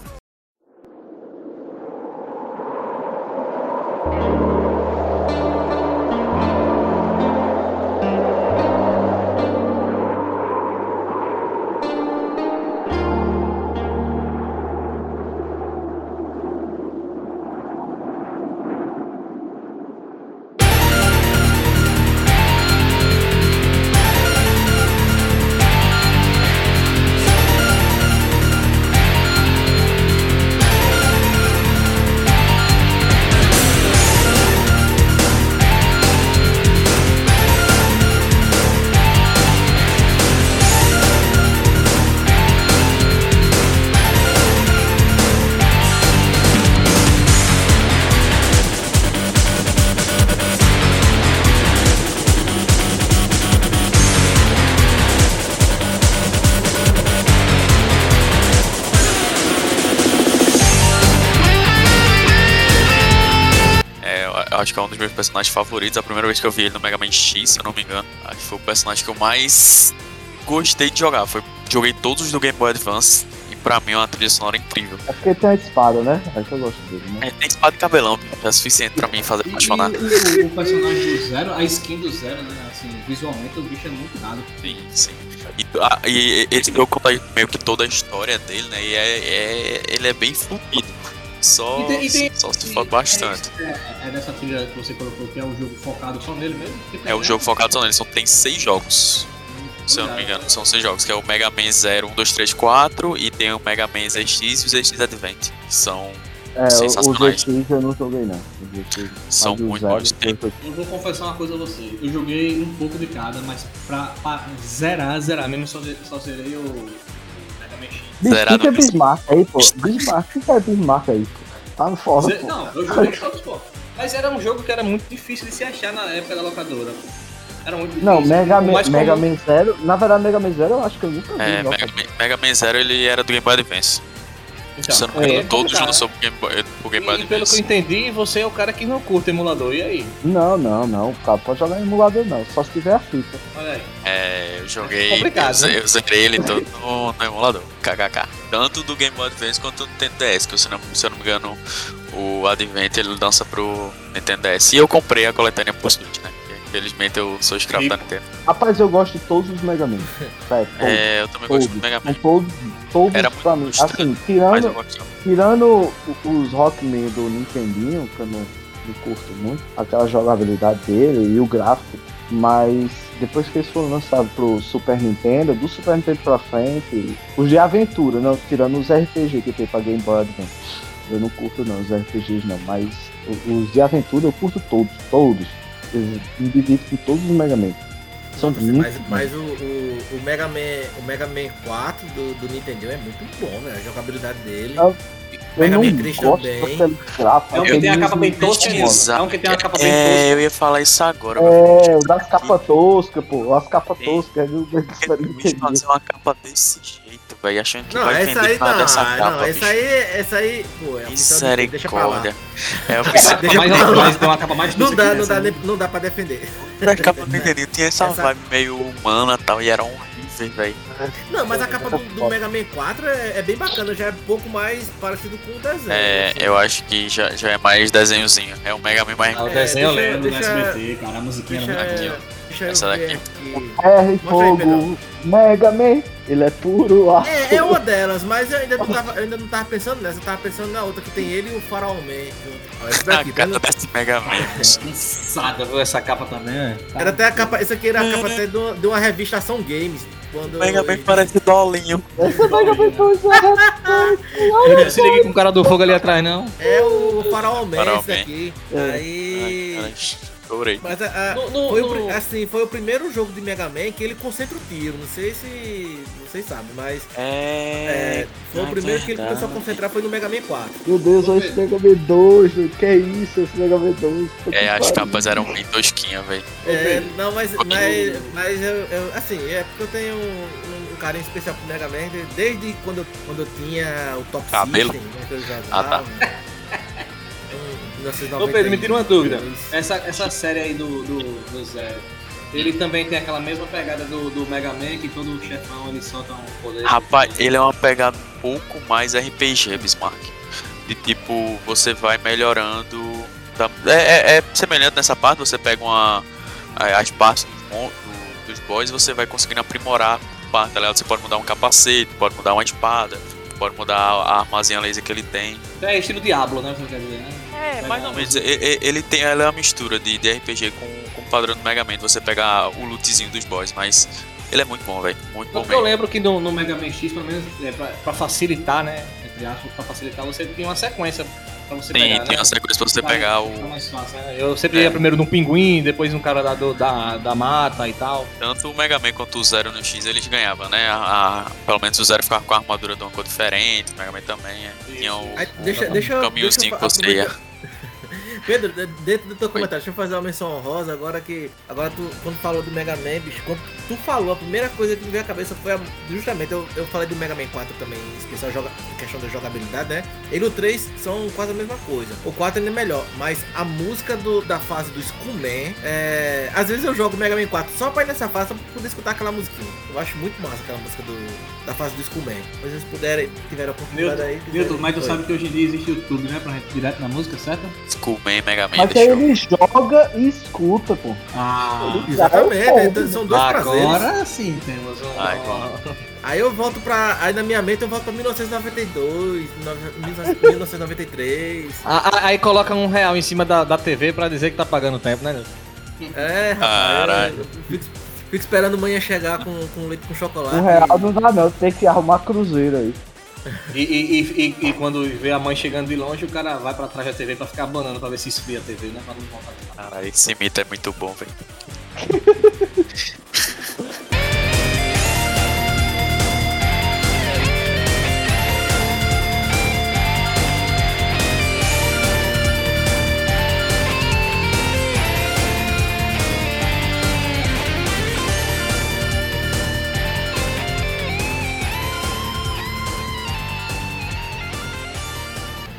Personagens favoritos. A primeira vez que eu vi ele no Mega Man X, se eu não me engano. Acho que foi o personagem que eu mais gostei de jogar. Foi, joguei todos os do Game Boy Advance. E pra mim é uma trilha sonora incrível. É porque tem a espada, né? Acho que eu gosto dele, né? É, tem espada e cabelão. É suficiente pra mim fazer apaixonar. E, e, o personagem do Zero, a skin do Zero, né? Assim, visualmente o bicho é muito dado. Sim, sim. E, a, e esse jogo conta meio que toda a história dele, né? E é, é ele é bem fluido. Só, e tem, e tem, só se foca bastante. É, é, dessa trilha que você colocou que é um jogo focado só nele mesmo? É um jogo focado só nele, só tem seis jogos. Se eu não me engano, são seis jogos, que é o Mega Man 0, 1, 2, 3, 4 e tem o Mega Man ZX e o ZX Advent, que são é, sensacionais. O ZX eu não joguei não. São muito bons. Eu vou confessar uma coisa a você, eu joguei um pouco de cada, mas pra, pra zerar, zerar mesmo, só, só zerei o Zerado fica mesmo. Bismarck aí, pô. Bismarck, fica Bismarck aí, pô. Tá no fora, pô. Não, eu joguei todos, pô. Mas era um jogo que era muito difícil de se achar na época da locadora. Era muito difícil. Não, Mega Man, Mega Man Zero, na verdade Mega Man Zero eu acho que eu nunca vi. É. Mega Man, Mega Man Zero ele era do Game Boy Advance. Então, eu não me é, é todos complicado. lançou pro Game Boy, pro Game Boy E, e pelo que eu Advance. entendi, você é o cara que não curte emulador. E aí? Não, não, não. O cara pode jogar em emulador não, só se tiver a fita. Olha aí. É, eu joguei. Complicado, eu, né? eu zerei ele todo no, no emulador. KKK. Tanto do Game Boy Advance quanto do Nintendo DS, que se eu não, se eu não me engano, o Advent ele lança pro Nintendo DS. E eu comprei a coletânea pro Switch, né? Porque, Infelizmente eu sou escravo E- da Nintendo. Rapaz, eu gosto de todos os Mega Man. Sério, todos. É, eu também todos. gosto do Mega Man. Todos, todos Era pra mim. muito frustrante, Assim, tirando, tirando os Rockman do Nintendinho, que eu não, não curto muito, aquela jogabilidade dele e o gráfico, mas depois que eles foram lançados pro Super Nintendo, do Super Nintendo pra frente, os de aventura, não, tirando os RPG que tem pra Game Boy Advance. Eu não curto não, os RPGs não, mas os de aventura eu curto todos, todos. Divido com todos os Mega Man. São Nossa, mas mas o, o, o Mega Man, o Mega Man 4 do, do Nintendo é muito bom, velho. A jogabilidade dele. Ah, Mega não Man 3 gosto também. gráfico. É um que tem a capa bem tosca? É um que tem a capa bem É, tosca. eu ia falar isso agora. É, o das capas toscas, pô. As capas toscas Eu fazer uma capa desse jeito, velho, achando que Não, vai essa vender aí nada não, não, capa, essa bicho. aí, essa aí, pô, é a opção de- deixa pra lá. Misericórdia. É, Capa uma capa mais Não dá, não essa, dá, não dá pra defender. a capa do Nintendo tinha essa, Essa- vibe meio humana e tal, e era velho. Não, mas a capa do, do Mega Man 4 é, é bem bacana, já é um pouco mais parecido com o desenho. É, assim. eu acho que já, já é mais desenhozinho. É um Mega Man mais. Ah, o É, desenho eu deixa- lembro deixa- no SBT, cara. A musiquinha Deixa, era muito Aqui, ó. Deixa eu Essa ver daqui. aqui. R Mostra aí, Fogo. Mega Man, ele é puro ar. É, é uma delas, mas eu ainda não tava, eu ainda não tava pensando nessa, eu tava pensando na outra que tem ele e o Faraó Man. Olha esse A daqui, tá desse Mega Man. cansada, viu? Essa capa também, é. Era até a capa, essa aqui era a capa até de uma, de uma revista Ação Games. Quando O Mega Man parece dolinho. Esse Mega Man foi Ele não se liga com o cara do fogo ali atrás, não. É o Faraó Man esse Man. daqui. É. Aí. Ai, chorei. Mas a- a- No- no- foi, o, no- pri- assim, foi o primeiro jogo de Mega Man que ele concentra o tiro. Não sei se vocês sabem, mas É. é, foi o é primeiro que ele verdade. começou a concentrar foi no Mega Man 4. Meu Deus, olha esse Mega Man 2, velho. Que é isso, esse Mega Man 2? Puta É, que as capas eram bem tosquinhas, velho. É, não, mas, mas, mas eu, eu- assim, é porque eu tenho um, um carinho especial pro Mega Man de- desde quando eu, quando eu tinha o Top Cabelo? System, né, que eu jogava. Ah, tá. em 1992. Ô Pedro, me tira uma dúvida. Essa, essa série aí do, do, do Zé, ele também tem aquela mesma pegada do, do Mega Man, que todo chefão ele solta um poder. Rapaz, ele é uma pegada um pouco mais RPG, Bismarck. De tipo, você vai melhorando. da- É, é- é semelhante nessa parte, você pega uma. as partes dos, mon- do- dos boys e você vai conseguindo aprimorar a parte, tá ligado? Você pode mudar um capacete, pode mudar uma espada, pode mudar a armazinha laser que ele tem. É estilo Diablo, né? Você quer dizer, né? É, mais ou menos. Ele tem ela é uma mistura de, de RPG com, com o padrão do Mega Man. Você pegar o lootzinho dos boys, mas ele é muito bom, velho. Muito bom Porque eu mesmo. lembro que no, no Mega Man X, pelo menos, é, pra, pra facilitar, né? Entre aspas, pra facilitar, você tinha uma sequência pra você Tem, pegar, tem né? uma sequência pra você pegar o. fácil, né? Eu sempre É. ia primeiro num pinguim, depois num cara da, do- da, da mata e tal. Tanto o Mega Man quanto o Zero no X eles ganhavam, né? A, a- pelo menos o Zero ficava com a armadura de uma cor diferente, o Mega Man também. é. Tinha o, Aí, o deixa, deixa, eu- caminhozinho deixa que eu você ia. Pedro, de- dentro do teu comentário, deixa eu fazer uma menção honrosa agora que. Agora tu, quando falou do Mega Man, bicho, quando tu falou, a primeira coisa que me veio à cabeça foi a- justamente, eu, eu falei do Mega Man 4 também, especial joga, questão da jogabilidade, né? Ele e o 3 são quase a mesma coisa. O 4 ainda é melhor, mas a música do, da fase do Skullman, é, às vezes eu jogo Mega Man 4 só pra ir nessa fase, só pra poder escutar aquela musiquinha. Eu acho muito massa aquela música do, da fase do Skullman. Se vocês puderem, tiveram a oportunidade aí. Milton, mas tu sabe que hoje em dia existe YouTube, né? Pra gente direto na música, certo? Skullman, Mega Man, Mas aí ele joga e escuta, pô. Ah, Exatamente, então são dois prazeres. agora sim temos um. Ai, Aí eu volto pra. Aí na minha mente eu volto pra 1992, nove- 1993. Ah, ah, Aí coloca um real em cima da, da TV pra dizer que tá pagando tempo, né? É, rapaz. Fico, fico esperando manhã chegar com, com leite com chocolate. Um real não dá não, tem que arrumar cruzeiro aí. E, e, e, e- e quando vê a mãe chegando de longe, o cara vai pra trás da TV pra ficar abanando pra ver se esfria a TV, né? Pra não voltar. Caralho, esse mito é muito bom, velho.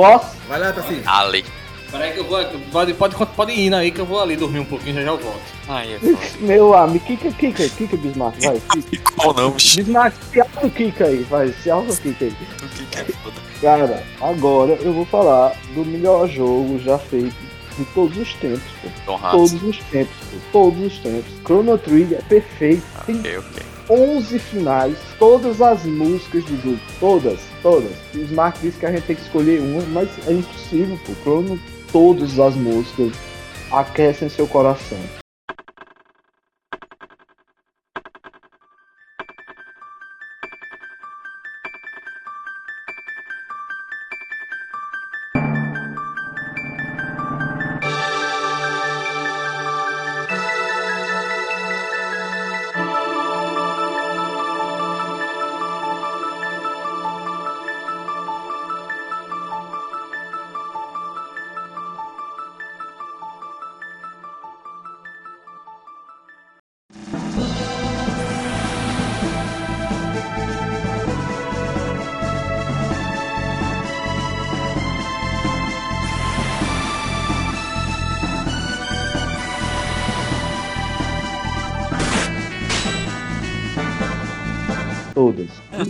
Posso? Vai lá, Tassi. Ali. Peraí que eu vou. Pode, pode, pode ir aí que eu vou ali dormir um pouquinho, já já eu volto. Ai, é foda. Meu amigo, Kika, Kika, Kika, Bismarck, vai. Kika. Qual não, bicho? Bismarck, se alça o Kika aí, vai, se alça o Kika aí. O que que é foda? Cara, agora eu vou falar do melhor jogo já feito de todos os tempos, pô. Todos os tempos, pô. Todos os tempos. Chrono Trigger é perfeito. Tem Ok, ok. 11 finais, todas as músicas do jogo. Todas, todas. O Smart disse que a gente tem que escolher uma, mas é impossível, pô. Chrono, todas as músicas aquecem seu coração.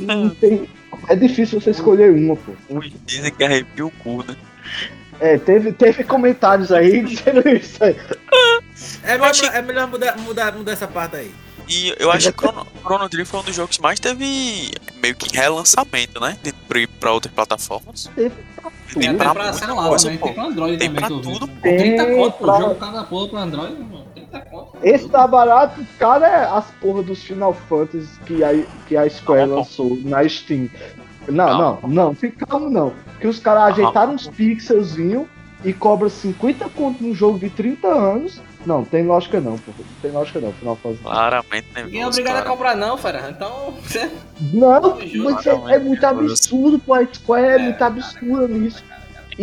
Não tem- É difícil você escolher uma, pô. Uns dizem que arrepia o cu, né? É, teve, teve comentários aí dizendo isso aí. É, Eu melhor, achei- é melhor mudar, mudar, mudar essa parte aí. E eu acho que Chrono, Chrono Trigger foi um dos jogos que mais teve meio que relançamento, né? De, pra, pra outras plataformas. Teve Tem Tem pra pra celular coisa, também, pô. tem pra Android Tem também. pra tudo, Pô, 30 Tem conto, pô. pra- O jogo cada porra pra Android, mano. 30 conto. Esse tá barato, cara, é as porra dos Final Fantasy que a, que a Square pô. lançou na Steam. Não, Calma. não, não, fica calmo não. Que os caras ajeitaram uns pixelzinhos e cobra 50 conto num jogo de 30 anos. Não, tem lógica não, pô. Não tem lógica não, Final Fantasy. Claramente Ninguém é obrigado a cara. comprar, não, fera. Então, você. Não, mas é, não, é muito absurdo, pô. A Square é, É, muito absurda nisso.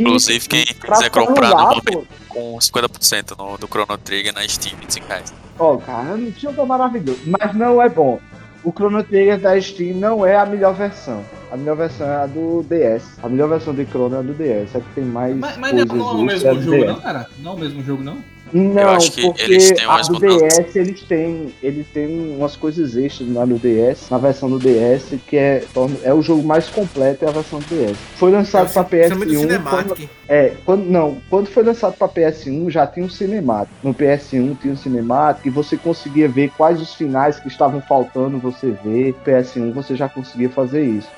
Inclusive, quem quiser comprar no momento com 50% no, do Chrono Trigger na Steam, 25 reais. Ó, cara, o jogo é maravilhoso, mas não é bom. O Chrono Trigger da Steam não é a melhor versão. A melhor versão é a do DS. A melhor versão de Chrono é a do DS, é que tem mais Mas, mas não coisas é o mesmo do jogo, DS. não, cara? Não é o mesmo jogo, não? Não, acho que porque eles têm a do. DS eles têm, eles têm umas coisas extras lá no DS, na versão do DS, que é, é o jogo mais completo, é a versão do DS. Foi lançado para é muito PS1, quando, cinematic. é, quando, não, quando foi lançado para PS1 já tinha um cinemático. No PS1 tinha um cinemático e você conseguia ver quais os finais que estavam faltando você ver. No PS1 você já conseguia fazer isso.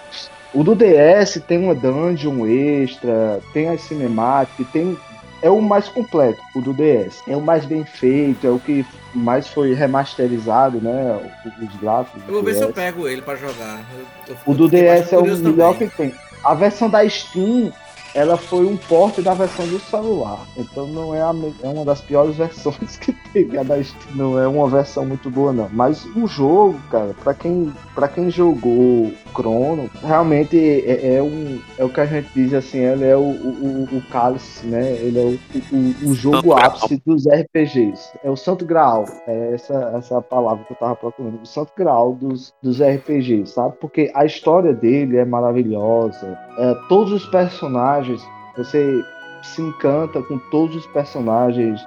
O do DS tem uma dungeon extra, tem as cinemáticas, tem é o mais completo, o do DS. É o mais bem feito, é o que mais foi remasterizado, né? Os gráficos. Eu vou ver se eu DS. pego ele pra jogar. Eu- eu- O do DS é o melhor também. que tem. A versão da Steam, ela foi um porte da versão do celular. Então não é, a é uma das piores versões que tem. A da Steam não é uma versão muito boa, não. Mas o jogo, cara, pra quem, pra quem jogou Chrono, realmente é, é um, é o que a gente diz assim, ele é o, o, o, cálice, né? Ele é o, o, o jogo Santo Graal. ápice dos RPGs. É o Santo Graal. É essa, essa palavra que eu tava procurando. O Santo Graal dos, dos RPGs, sabe? Porque a história dele é maravilhosa. É, todos os personagens, você se encanta com todos os personagens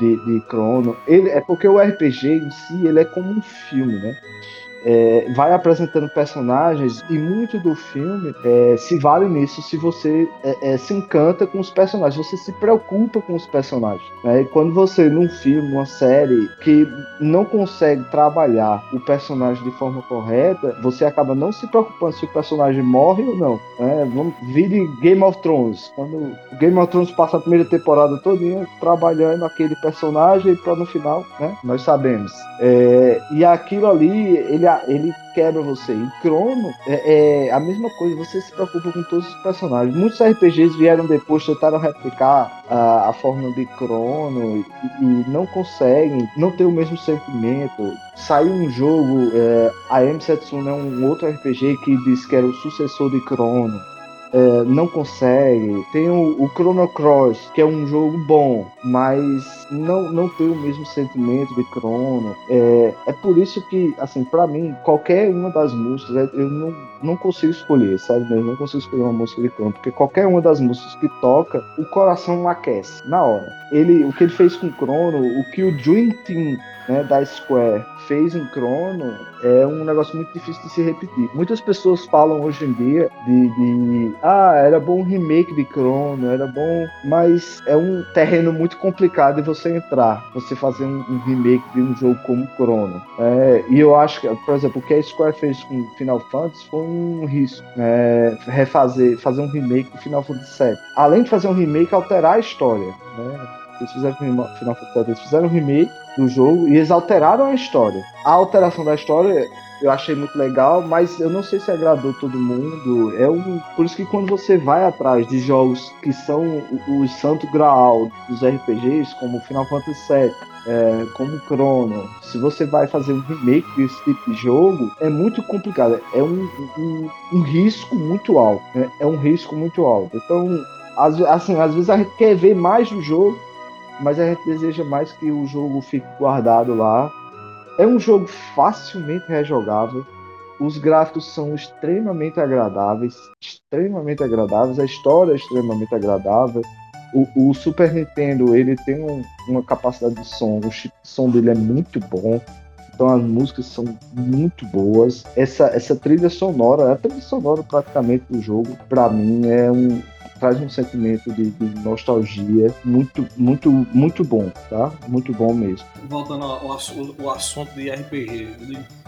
de, de Chrono. Ele, é porque o RPG em si, ele é como um filme, né? É, vai apresentando personagens e muito do filme é, se vale nisso se você é, é, se encanta com os personagens, você se preocupa com os personagens. Né? E quando você, num filme, numa série, que não consegue trabalhar o personagem de forma correta, você acaba não se preocupando se o personagem morre ou não. Né? Vire Game of Thrones. Quando Game of Thrones passa a primeira temporada todinha trabalhando aquele personagem para no final, né? Nós sabemos. É, e aquilo ali, ele, ele quebra você. E Crono é, é a mesma coisa, você se preocupa com todos os personagens. Muitos RPGs vieram depois, tentaram replicar a, a fórmula de Crono e, e não conseguem, não tem o mesmo sentimento. Saiu um jogo, é, a M Setsuna é um outro RPG que diz que era o sucessor de Crono. É, não consegue. Tem o, o Chrono Cross, que é um jogo bom, mas não, não tem o mesmo sentimento de Chrono. É, é por isso que, assim, para mim, qualquer uma das músicas, é, eu não, não consigo escolher, sabe? Eu não consigo escolher uma música de Chrono, porque qualquer uma das músicas que toca, o coração aquece na hora. Ele, o que ele fez com Chrono, o que o Dream Team né, da Square fez em Chrono é um negócio muito difícil de se repetir. Muitas pessoas falam hoje em dia de, de ah, era bom um remake de Chrono, era bom, mas é um terreno muito complicado de você entrar, você fazer um, um remake de um jogo como Chrono. É, e eu acho que, por exemplo, o que a Square fez com Final Fantasy foi um risco, é, refazer, fazer um remake do Final Fantasy VII. Além de fazer um remake, alterar a história, né? Eles fizeram Final Fantasy, eles fizeram um remake do jogo e eles alteraram a história. A alteração da história eu achei muito legal, mas eu não sei se agradou todo mundo. É um, por isso que quando você vai atrás de jogos que são o, o santo graal dos RPGs, como Final Fantasy VII, é, como Chrono, se você vai fazer um remake desse tipo de jogo, é muito complicado. É um, um, um risco muito alto. Né? É um risco muito alto. Então, assim, às vezes a gente quer ver mais do jogo, mas a gente deseja mais que o jogo fique guardado lá. É um jogo facilmente rejogável. Os gráficos são extremamente agradáveis, extremamente agradáveis. A história é extremamente agradável. O, o Super Nintendo ele tem um, uma capacidade de som, o som dele é muito bom. Então as músicas são muito boas. Essa, essa trilha sonora, a trilha sonora praticamente do jogo, para mim é um, traz um sentimento de, de, nostalgia muito, muito, muito bom, tá? Muito bom mesmo. Voltando ao, ao, assunto de RPG,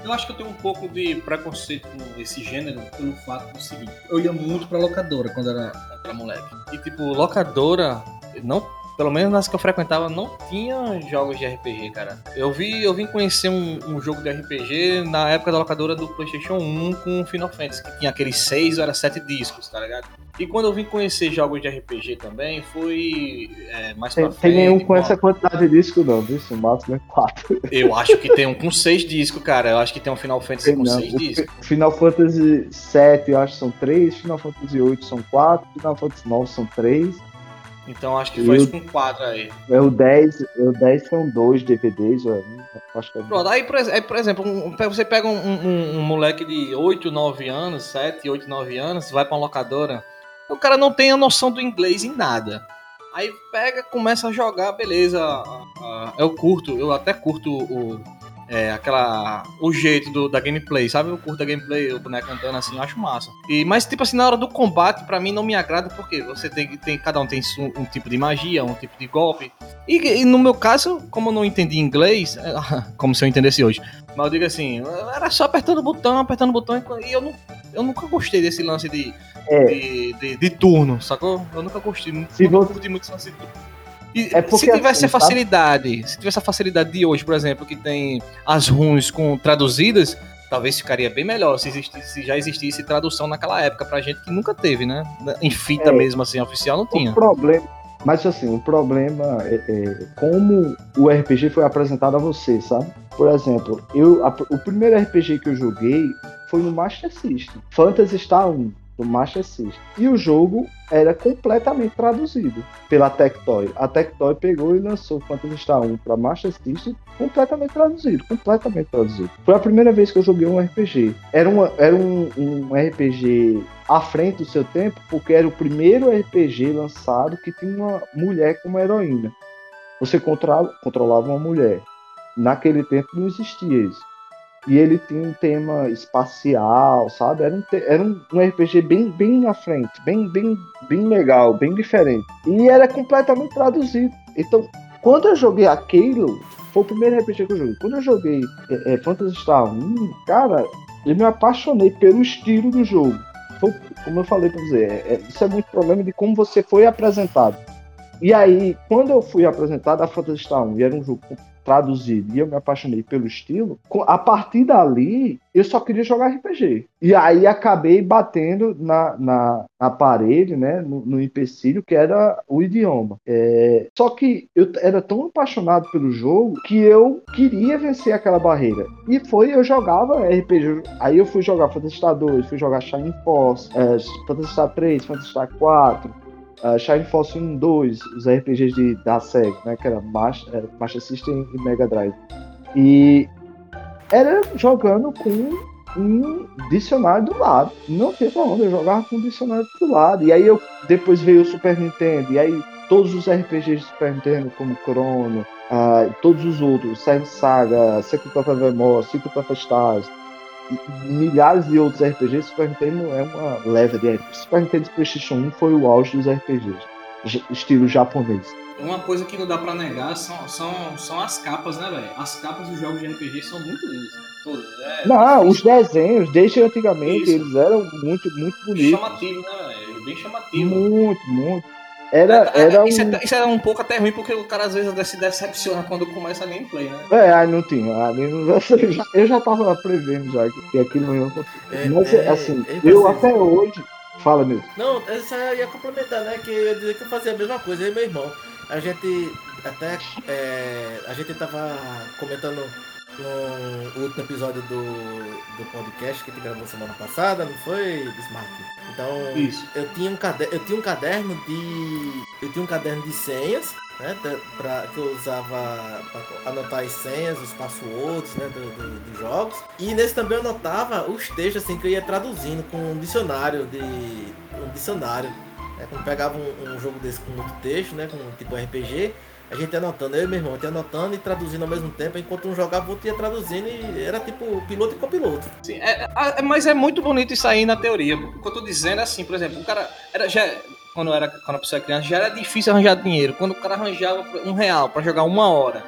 eu acho que eu tenho um pouco de preconceito com esse gênero pelo fato do seguinte: eu ia muito pra locadora quando era, era moleque. E, tipo, locadora, não pelo menos nas que eu frequentava, não tinha jogos de RPG, cara. Eu vi, eu vim conhecer um, um, jogo de RPG na época da locadora do PlayStation 1 com Final Fantasy, que tinha aqueles seis ou era sete discos, tá ligado? E quando eu vim conhecer jogos de RPG também, foi é, mais tem, pra frente. Tem nenhum com essa quantidade de disco, não, viu? O máximo é quatro. Eu acho que tem um com seis discos, cara. Eu acho que tem um Final Fantasy tem, com não, seis discos. Final Fantasy 7, eu acho que são três. Final Fantasy 8 são quatro. Final Fantasy 9 são três. Então acho que foi isso com quatro aí. É o 10, o 10 são dois DVDs, eu acho que é Pronto, aí por, aí, por exemplo, um, você pega um, um, um, moleque de 8, 9 anos, 7, 8, 9 anos, vai pra uma locadora, o cara não tem a noção do inglês em nada. Aí pega, começa a jogar, beleza. Eu curto, eu até curto o, é, aquela. o jeito do, da gameplay, sabe? Eu curto a gameplay, o boneco andando assim, eu acho massa. E, mas, tipo assim, na hora do combate, para mim não me agrada, porque você tem, tem. Cada um tem um, um tipo de magia, um tipo de golpe. E, e, no meu caso, como eu não entendi inglês, como se eu entendesse hoje. Mas eu digo assim, era só apertando o botão, apertando o botão, e eu, não, eu nunca gostei desse lance de, é. de, de, de, turno, sacou? Eu nunca gostei, se nunca curti muito esse lance de turno. É se tivesse assim, a facilidade, sabe? se tivesse a facilidade de hoje, por exemplo, que tem as runs com traduzidas, talvez ficaria bem melhor se, existisse, se já existisse tradução naquela época pra gente que nunca teve, né? Em fita é, mesmo, assim, oficial não tinha. O problema, mas assim, o problema é, é, como o RPG foi apresentado a você, sabe? Por exemplo, eu, a, o primeiro RPG que eu joguei foi no Master System, Phantasy Star 1 do Master System. E o jogo era completamente traduzido pela Tectoy. A Tectoy pegou e lançou Phantasy Star 1 para Master System completamente traduzido, completamente traduzido. Foi a primeira vez que eu joguei um RPG. Era, uma, era um, um RPG à frente do seu tempo, porque era o primeiro RPG lançado que tinha uma mulher como heroína. Você controlava uma mulher. Naquele tempo não existia isso. E ele tinha um tema espacial, sabe? Era um, era um, RPG bem, bem à frente, bem, bem, bem legal, bem diferente. E era completamente traduzido. Então, quando eu joguei aquilo, foi o primeiro RPG que eu joguei. Quando eu joguei é, é, Phantasy Star 1, cara, eu me apaixonei pelo estilo do jogo. Foi, como eu falei pra você, é, é, isso é muito problema de como você foi apresentado. E aí, quando eu fui apresentado a Phantasy Star 1, e era um jogo traduzido e eu me apaixonei pelo estilo, a partir dali eu só queria jogar RPG. E aí acabei batendo na, na, na parede, né, no, no, empecilho, que era o idioma. É, só que eu era tão apaixonado pelo jogo que eu queria vencer aquela barreira. E foi, eu jogava RPG. Aí eu fui jogar Phantasy Star 2, fui jogar Shining Force, é, Phantasy Star 3, Phantasy Star 4, uh, Shine Force 1 2, os RPGs de, da SEG, né, que era Master, Master System e Mega Drive. E era jogando com um dicionário do lado. Não tinha pra onde, eu jogava com um dicionário do lado. E aí eu depois veio o Super Nintendo, e aí todos os RPGs do Super Nintendo, como Chrono, uh, todos os outros, Silent Saga, Secret of Evermore, Secret of Stars, milhares de outros RPGs, Super Nintendo é uma leva de RPGs. Super Nintendo PlayStation 1 foi o auge dos RPGs, estilo japonês. Uma coisa que não dá pra negar são, são, são as capas, né, velho? As capas dos jogos de RPG são muito lindas, né? Todas. É, não, os desenhos, desde antigamente, Isso. eles eram muito, muito bonitos. Chamativo, né, velho? Bem chamativo. Muito, muito. Era, é, é, era isso, um... é, isso é um pouco até ruim, porque o cara às vezes se decepciona quando começa a gameplay, né? É, aí não tinha. Ali não... Eu já tava prevendo já que aquilo não ia acontecer. É, Mas, é, assim, eu até hoje. Fala mesmo. Não, isso aí ia complementar, né? Que eu ia dizer que eu fazia a mesma coisa, eu e meu irmão. A gente até. É, a gente tava comentando no último episódio do, do podcast que a gente gravou semana passada, não foi, Bismarck? Então, Isso. eu tinha um caderno, eu tinha um caderno de eu tinha um caderno de senhas, né, pra, que eu usava para anotar as senhas, os passwords, né, dos do, do jogos. E nesse também eu anotava os textos assim que eu ia traduzindo com um dicionário de um dicionário. Né, quando pegava um, um jogo desse com muito texto, né, com tipo RPG, a gente anotando, eu e meu irmão, a gente anotando e traduzindo ao mesmo tempo, enquanto um jogava, o outro ia traduzindo e era tipo piloto e copiloto. Sim, é, é, mas é muito bonito isso aí na teoria. O que eu tô dizendo é assim, por exemplo, o cara era já quando era quando a pessoa era criança, já era difícil arranjar dinheiro. Quando o cara arranjava um real para jogar uma hora,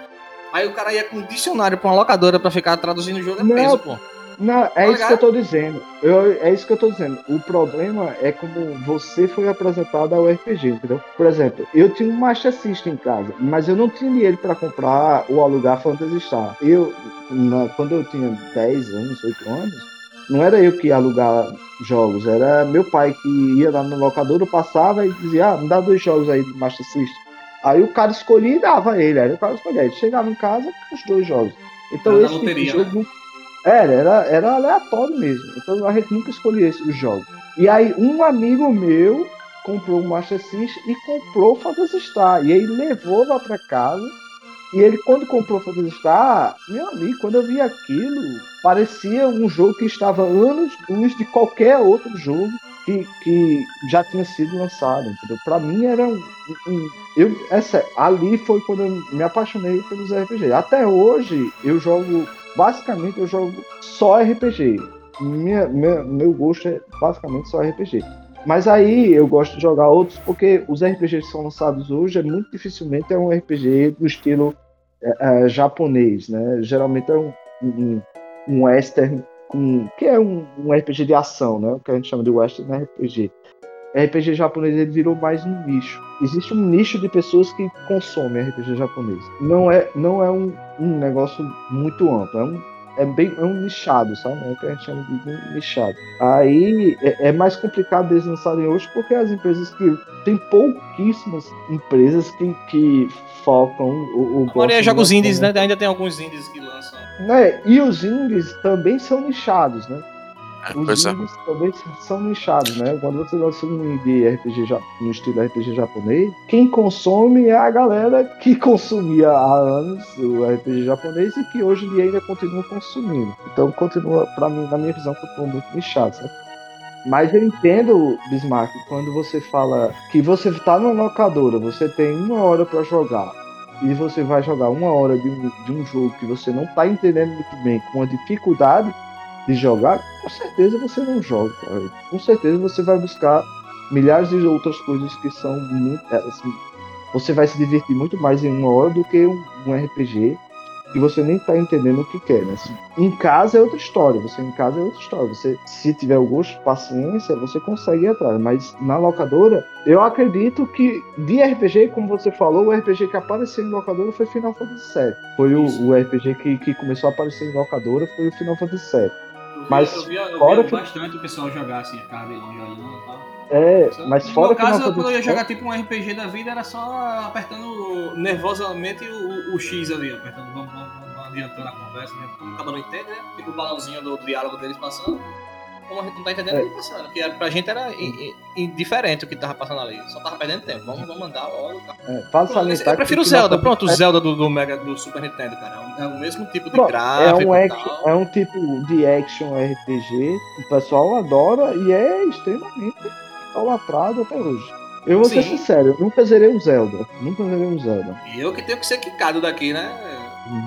aí o cara ia com um dicionário pra uma locadora para ficar traduzindo o jogo, é peso, pô. Não, é tá isso que eu tô dizendo. Eu, é isso que eu tô dizendo. O problema é como você foi apresentado ao RPG, entendeu? Por exemplo, eu tinha um Master System em casa, mas eu não tinha dinheiro para comprar ou alugar Phantasy Star. Eu, na, quando eu tinha 10 anos, 8 anos, não era eu que ia alugar jogos, era meu pai que ia lá no locador, passava e dizia, ah, me dá dois jogos aí do Master System. Aí o cara escolhia e dava ele, aí o cara escolhia. Ele chegava em casa com os dois jogos. Então era esse tipo jogo, né? Era, era, era aleatório mesmo. Então a gente nunca escolhia esse jogo. E aí um amigo meu comprou o Master System e comprou o Phantasy Star. E aí levou lá para casa. E ele, quando comprou o Phantasy Star, meu amigo, quando eu vi aquilo, parecia um jogo que estava anos luz de qualquer outro jogo que, que já tinha sido lançado. Entendeu? Para mim era um, um, eu essa ali foi quando eu me apaixonei pelos RPG. Até hoje eu jogo basicamente eu jogo só RPG. Minha, meu gosto é basicamente só RPG. Mas aí eu gosto de jogar outros porque os RPGs que são lançados hoje é muito dificilmente é um RPG do estilo é, é, japonês, né? Geralmente é um, um, um western com, que é um, um, RPG de ação, né? O que a gente chama de western RPG. RPG japonês ele virou mais um nicho. Existe um nicho de pessoas que consomem RPG japonês. Não é, não é um, um negócio muito amplo, é um, é bem é um nichado, sabe? É o que a gente chama de nichado. Aí é, é, mais complicado eles lançarem hoje porque as empresas que. Tem pouquíssimas empresas que, que focam o. o Agora é jogos indies, né? Ainda tem alguns indies que lançam. Né? E os indies também são nichados, né? Os indies também são nichados, né? Quando você lança um indie RPG no estilo RPG japonês, quem consome é a galera que consumia há anos o RPG japonês e que hoje em dia ainda continua consumindo. Então continua, para mim, na minha visão, continua muito nichado, sabe? Mas eu entendo, Bismarck, quando você fala que você tá numa locadora, você tem uma hora para jogar e você vai jogar uma hora de um, de um jogo que você não tá entendendo muito bem, com uma dificuldade de jogar, com certeza você não joga. Cara. Com certeza você vai buscar milhares de outras coisas que são muito. É, assim, você vai se divertir muito mais em uma hora do que um, um RPG e você nem tá entendendo o que quer, né? Em casa é outra história, você em casa é outra história. Você, se tiver o gosto, paciência, você consegue ir atrás. Mas na locadora, eu acredito que de RPG, como você falou, o RPG que apareceu em locadora foi Final Fantasy VII. Foi o, o, RPG que, que começou a aparecer em locadora, foi o Final Fantasy VII. Mas eu eu fora via bastante o pessoal jogar assim, ficava bem longe olhando e tal. É, mas no fora meu caso, quando eu ia jogar tipo um RPG da vida, era só apertando nervosamente o, o X ali, apertando, vamos, vamos, vamos adiantando a conversa, né? como cada um entende, né? Tipo o balãozinho do diálogo deles passando. Como a gente não tá entendendo, é. ele passando. Que era, pra gente era indiferente o que tava passando ali. Só tava perdendo tempo. Vamos, vamos mandar logo. Tá? É, pronto, eu prefiro o Zelda. Pronto, o Zelda do, do, Mega, do Super Nintendo, cara. É o mesmo tipo de Pronto, gráfico. É um, action, é um tipo de action RPG. O pessoal adora e é extremamente idolatrado até hoje. Eu vou Sim. ser sincero, eu nunca zerei um Zelda. Nunca zerei um Zelda. E eu que tenho que ser quicado daqui, né?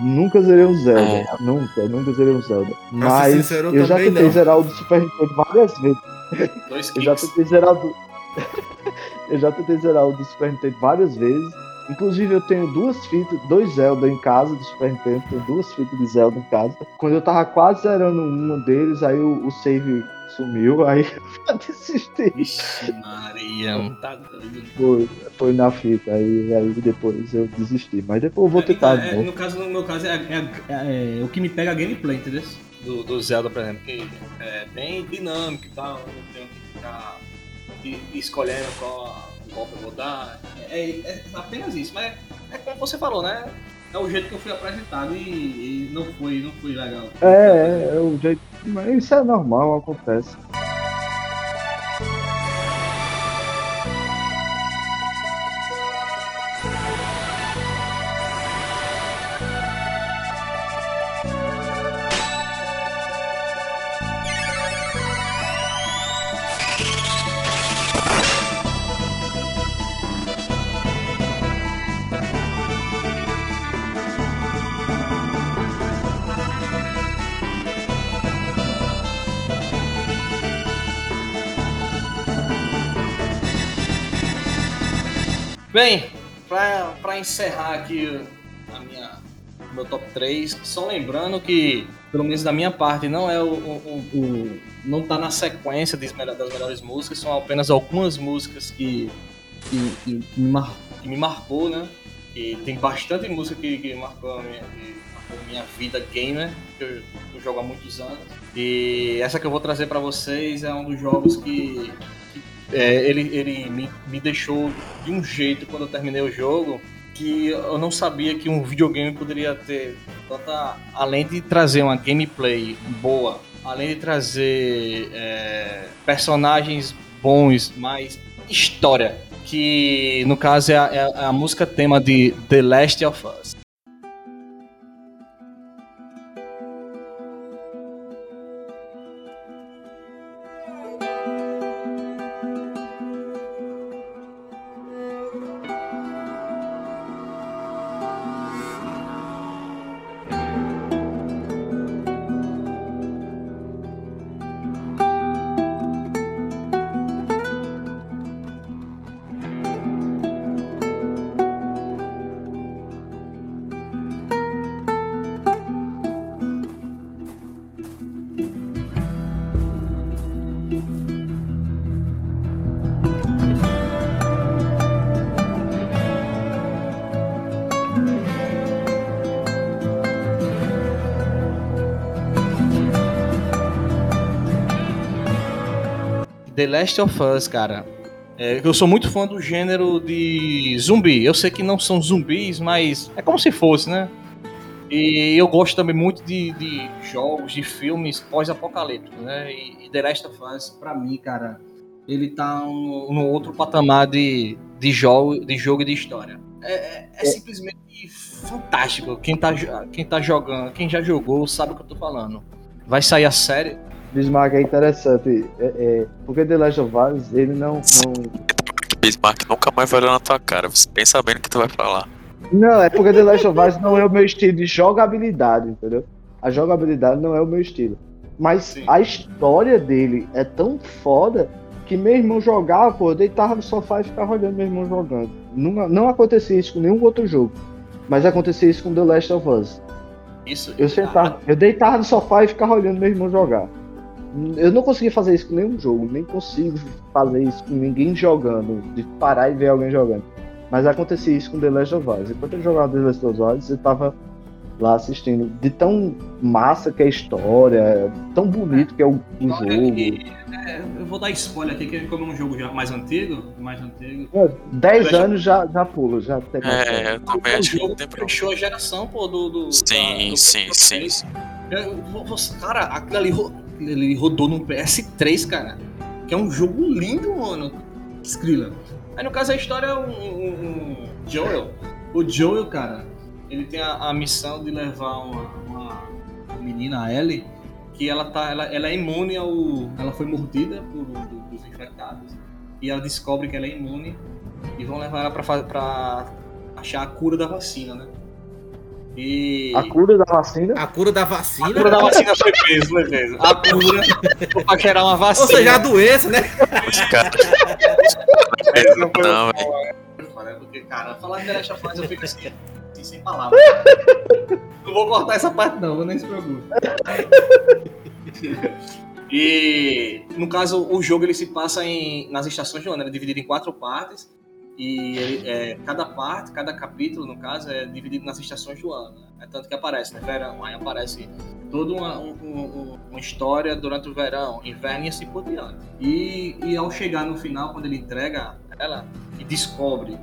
Nunca zerei um Zelda. É. Nunca, nunca zerei um Zelda. Mas sincero, eu já tentei não. zerar o do Super Nintendo várias vezes. Dois eu já tentei zerar o do... eu já tentei zerar o do Super Nintendo várias vezes. Inclusive eu tenho duas fitas, dois Zelda em casa do Super Nintendo, tenho duas fitas de Zelda em casa. Quando eu tava quase zerando um deles, aí o, o save sumiu, aí eu desisti. Vixe, Maria, tá doido. Foi, foi na fita, aí, aí depois eu desisti. Mas depois eu vou tentar. É, então, é, no caso, no meu caso, é, é, é, é o que me pega a gameplay, entendeu? Do, do Zelda, por exemplo, que é bem dinâmico e tal, eu tenho que ficar escolhendo qual eu vou dar. É, é, apenas isso, mas é como você falou, né? É o jeito que eu fui apresentado e, e não foi, não foi legal. É, é, é o jeito. Mas isso é normal, acontece. Bem, para encerrar aqui a minha, meu top 3, só lembrando que, pelo menos da minha parte, não é o, o, o não tá na sequência das melhores músicas, são apenas algumas músicas que, que, que, que me, mar, que me marcou, né? E tem bastante música que, que marcou, a minha, marcou minha vida gamer, que eu, eu jogo há muitos anos. E essa que eu vou trazer para vocês é um dos jogos que é, ele, ele me, me deixou de um jeito quando eu terminei o jogo que eu não sabia que um videogame poderia ter tanta. Além de trazer uma gameplay boa, além de trazer é, personagens bons, mas história. Que no caso é a, é a música tema de The Last of Us. The Last of Us, cara. É, eu sou muito fã do gênero de zumbi. Eu sei que não são zumbis, mas é como se fosse, né? E eu gosto também muito de, de jogos, de filmes pós-apocalípticos, né? E, e, The Last of Us, pra mim, cara, ele tá no, no outro patamar de, de, jogo, de jogo e de história. É, é, é, simplesmente fantástico. Quem tá, quem tá jogando, quem já jogou, sabe o que eu tô falando. Vai sair a série, Bismarck é interessante. É, é, porque The Last of Us, ele não. não... Bismarck nunca mais vai olhar na tua cara. Você pensa bem no que tu vai falar. Não, é porque The Last of Us não é o meu estilo de jogabilidade, entendeu? A jogabilidade não é o meu estilo. Mas Sim. a história dele é tão foda que meu irmão jogava, pô, eu deitava no sofá e ficava olhando meu irmão jogando. Não, não acontecia isso com nenhum outro jogo. Mas acontecia isso com The Last of Us. Isso. Eu sentava, eu deitava no sofá e ficava olhando meu irmão jogar. Eu não conseguia fazer isso com nenhum jogo, nem consigo fazer isso com ninguém jogando, de parar e ver alguém jogando. Mas acontecia isso com The Last of Us. Enquanto eu jogava The Last of Us, eu tava lá assistindo. De tão massa que é a história, tão bonito que é o, o jogo. É, eu vou dar spoiler aqui, que como é um jogo já mais antigo, mais antigo. 10 é, anos já, já pulo, já tem É, eu também acho que tem fechou a geração, pô, do. do sim, da, do sim, sim, sim. Cara, aquilo ali, ele rodou no PS3, cara. Que é um jogo lindo, mano. Skrilla. Aí no caso a história é um, um, um Joel. O Joel, cara, ele tem a, a missão de levar uma, uma, menina, a Ellie, que ela tá. Ela, ela é imune ao. Ela foi mordida por do, dos infectados. E ela descobre que ela é imune. E vão levar ela pra, pra achar a cura da vacina, né? E... A cura da vacina? A cura da vacina? A cura da vacina foi peso, foi peso. A cura pra gerar uma vacina. Ou seja, a doença, né? Cara. não, foi não, Porque, cara, falar de The Last of Us eu fico assim, assim, sem palavras. não vou cortar essa parte não, vou nem se preocupe. E no caso, o jogo ele se passa em, nas estações do ano, ele é dividido em quatro partes. E ele, é, cada parte, cada capítulo, no caso, é dividido nas estações do ano. É tanto que aparece, né? Verão, aí aparece toda uma, um, uma história durante o verão, inverno e assim por diante. E, e ao chegar no final, quando ele entrega ela e descobre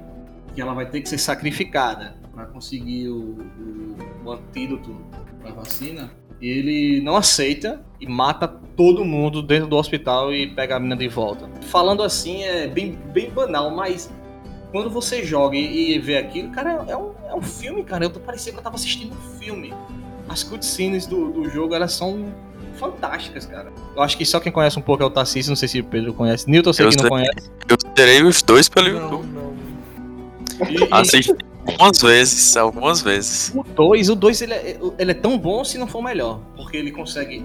que ela vai ter que ser sacrificada para conseguir o, o, o antídoto para a vacina, ele não aceita e mata todo mundo dentro do hospital e pega a menina de volta. Falando assim é bem, bem banal, mas quando você joga e, e vê aquilo, cara, é um, é um filme, cara. Eu parecia que eu tava assistindo um filme. As cutscenes do, do jogo, elas são fantásticas, cara. Eu acho que só quem conhece um pouco é o Tarcísio, não sei se o Pedro conhece. Newton, sei eu que não conhece. Eu terei os dois pelo YouTube. Não, E, Assisti algumas vezes, algumas vezes. O 2, o 2 ele, é, ele é tão bom se não for melhor. Porque ele consegue.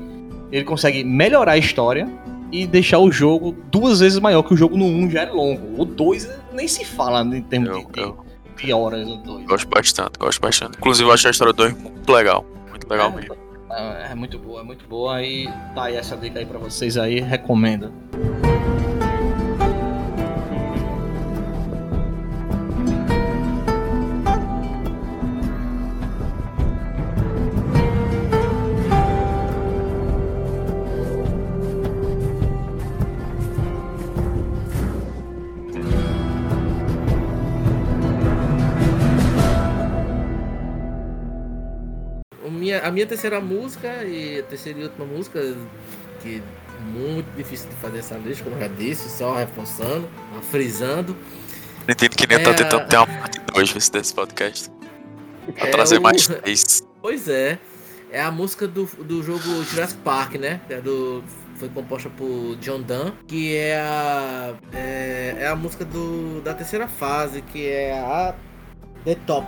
Ele consegue melhorar a história e deixar o jogo duas vezes maior, que o jogo no 1 um já é longo. O 2 nem se fala em termos eu, de, eu, de horas do 2. Gosto bastante, gosto bastante. Inclusive eu acho a história do 2 muito legal. Muito legal é, mesmo. É, é, muito boa, é muito boa. E tá aí essa dica aí pra vocês aí, recomendo. A minha terceira música e a terceira e última música, que é muito difícil de fazer essa lista, como eu já disse, só reforçando, frisando. Entendo que nem é tá tentando ter uma parte 2 desse podcast. Pra é trazer o... mais três. Pois é. É a música do, do jogo Jurassic Park, né? É do, foi composta por John Dunn, que é a, é, é a música do, da terceira fase, que é a The Top.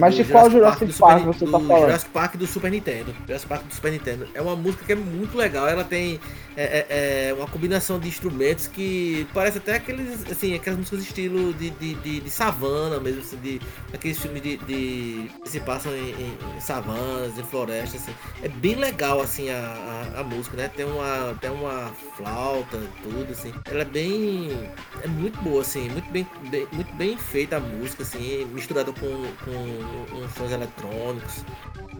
Mas de qual Jurassic Park, Park você tá falando? Jurassic Park do Super Nintendo. Jurassic Park do Super Nintendo. É uma música que é muito legal. Ela tem é, é, é uma combinação de instrumentos que parece até aqueles, assim, aquelas músicas de estilo de, de, de, de savana mesmo, assim, de aqueles filmes de, de, que se passam em, em, em, savanas, em florestas, assim. É bem legal, assim, a, a, a, música, né? Tem uma, tem uma flauta, tudo, assim. Ela é bem, é muito boa, assim, muito bem, bem muito bem feita a música, assim, misturada com, com uns sons eletrônicos.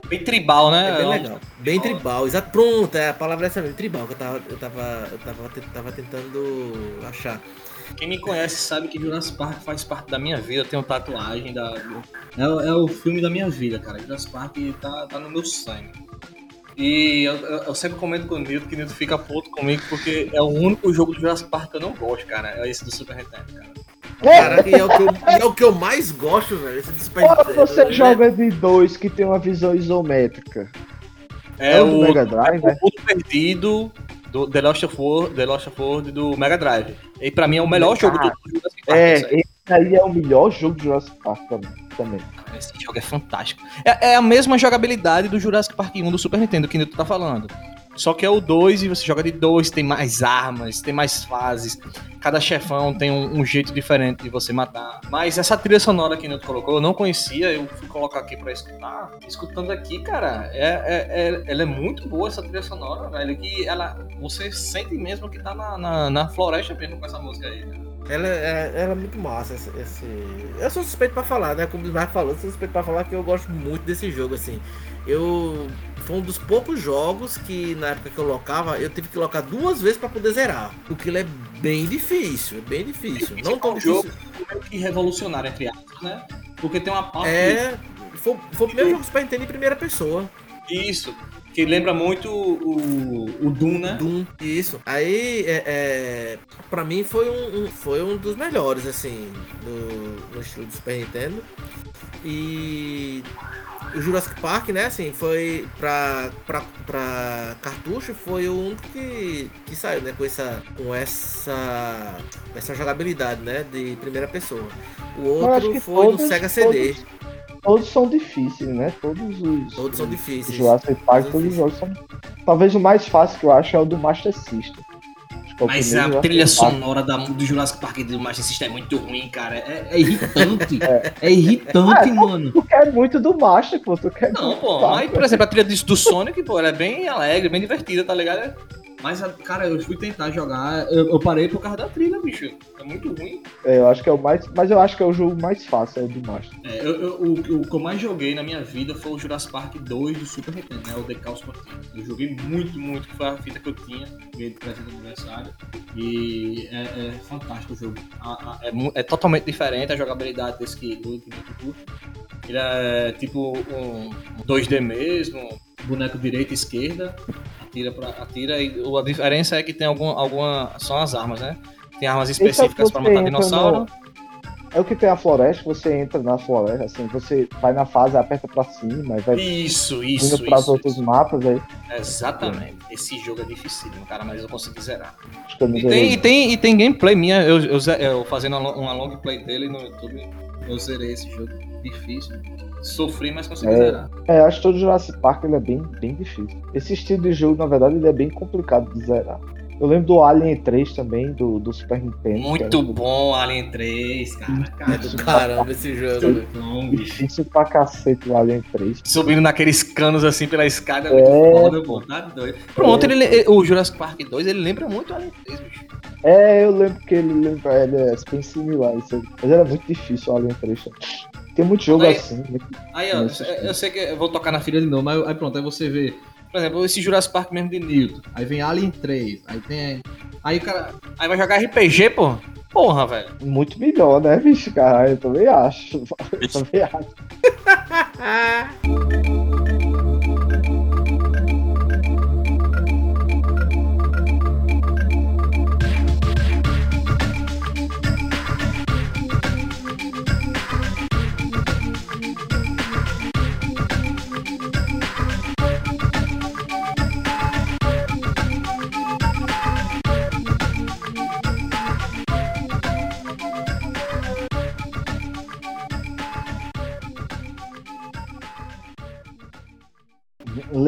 Bem tribal, né? É bem legal. Bem tribal, exato. Pronto, é, a palavra é essa mesmo, tribal, que eu tava, eu tava, eu tava, tava tentando achar. Quem me conhece sabe que Jurassic Park faz parte da minha vida. Eu tenho tatuagem da. É, o- é o filme da minha vida, cara. Jurassic Park tá, tá no meu sangue. E eu, eu- eu sempre comento com o Nilton que o Nilton fica puto comigo porque é o único jogo do Jurassic Park que eu não gosto, cara. É esse do Super Nintendo, cara. Caraca, e é o, que eu, e é o que eu mais gosto, velho. Esse do Nintendo, você né? joga de dois que tem uma visão isométrica? É, É o o, do Mega Drive, né? o mundo perdido do The Lost of World, The Lost of World do Mega Drive. E pra mim é o melhor jogo do Jurassic Park. É, esse aí é o melhor jogo de Jurassic Park também. Esse jogo é fantástico. É, é a mesma jogabilidade do Jurassic Park 1 do Super Nintendo que tu tá falando. Só que é o 2 e você joga de dois, tem mais armas, tem mais fases. Cada chefão tem um, um jeito diferente de você matar. Mas essa trilha sonora que o Nilton colocou, eu não conhecia, eu fui colocar aqui pra escutar. Escutando aqui, cara, é, é- é- ela é muito boa essa trilha sonora, velho. Que ela, você sente mesmo que tá na, na, na floresta mesmo com essa música aí. né? Ela, é, ela é muito massa. Esse, esse- Eu sou suspeito pra falar, né? Como o Mar falou, sou suspeito pra falar que eu gosto muito desse jogo, assim. Eu. Foi um dos poucos jogos que na época que eu locava, eu tive que locar duas vezes pra poder zerar. Porque ele é bem difícil, é bem difícil. Não tão É um jogo difícil. meio que revolucionário, entre aspas, né? Porque tem uma parte. É. Foi, foi o primeiro jogo Super Nintendo em primeira pessoa. Isso. Que lembra muito o, o Doom, né? Doom, isso. Aí, é, é, pra mim foi um, um- foi um dos melhores, assim, do, no estilo do Super Nintendo. E o Jurassic Park, né, assim, foi pra, pra, pra cartucho, foi o único que, que saiu, né, com essa, com essa, essa jogabilidade, né, de primeira pessoa. O outro foi no todos- Sega CD. Todos, todos são difíceis, né? Todos os. Todos são difíceis. Jurassic Park, Todos todos os jogos são. Talvez o mais fácil que eu acho é o do Master System. Mas a trilha sonora da, do Jurassic Park e do Master System é muito ruim, cara. É, é irritante. é. irritante, mano. Tu quer muito do Master, pô. Tu quer Não, pô. Mas, por exemplo, a trilha do, do Sonic, pô, ela é bem alegre, bem divertida, tá ligado? Mas, cara, eu fui tentar jogar, eu, eu parei por causa da trilha, bicho. É muito ruim. É, eu acho que é o mais. Mas eu acho que é o jogo mais fácil, é o do Master. É, eu- eu- o, o que eu mais joguei na minha vida foi o Jurassic Park 2 do Super Nintendo, né? O The Chaos Continuum. Eu joguei muito, muito, que foi a fita que eu tinha, ganhei de presente do aniversário. E é, é fantástico o jogo. A- a- é, é totalmente diferente a jogabilidade desse que do muito curto. Ele é tipo um 2D mesmo, boneco direita e esquerda, atira, pra, atira e a diferença é que tem algum, alguma. São as armas, né? Tem armas é específicas pra você matar dinossauro. no- É o que tem a floresta, você entra na floresta, assim, você vai na fase, aperta pra cima, e vai Isso, indo isso, pras isso. outros isso. mapas aí. Exatamente. Esse jogo é dificílimo, cara, mas eu consegui zerar. Acho que eu não E tem, e tem, e tem gameplay minha, eu, eu, eu fazendo uma long play dele no YouTube, eu zerei esse jogo. Difícil. Sofri, mas consegui É. zerar. É, acho que todo Jurassic Park ele é bem, bem difícil. Esse estilo de jogo, na verdade, ele é bem complicado de zerar. Eu lembro do Alien 3 também, do, do Super Nintendo. Muito bom Alien 3, cara. É cara do caramba esse jogo. bom. Difícil pra cacete o Alien 3. Subindo naqueles canos assim pela escada, é É. muito foda, pô. Tá doido. Pronto, ele, ele- o Jurassic Park 2, ele lembra muito o Alien 3, bicho. É, eu lembro que ele lembra, ele é bem similar. Isso aí. Mas era muito difícil o Alien 3. também. Tem muito jogo Aí- assim. Aí, ó, eu sei que eu vou tocar na filha de novo, mas aí pronto, aí você vê. Por exemplo, esse Jurassic Park mesmo de Newton. Aí vem Alien 3. Aí tem. Aí o cara. Aí vai jogar RPG, pô? Porra, velho. Muito melhor, né, bicho? Caralho, eu também acho. Eu também acho.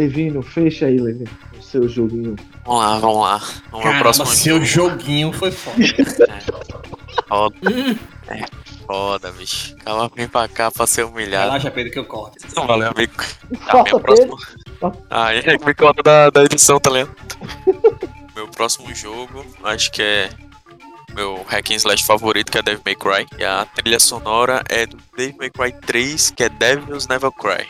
Levino, fecha aí, Levino. O seu joguinho. Vamos lá, vamos lá. O meu Caramba, próximo seu jogo. joguinho foi foda. Foda. É, foda, bicho. Calma, vem pra cá pra ser humilhado. Relaxa, Pedro, que eu corto. Não valeu, amigo. Tá, Corta, meu próximo. Ah, é que me conta da, da edição, tá ligado? meu próximo jogo, acho que é meu hack and slash favorito, que é Devil May Cry. E a trilha sonora é do Devil May Cry 3, que é Devils Never Cry.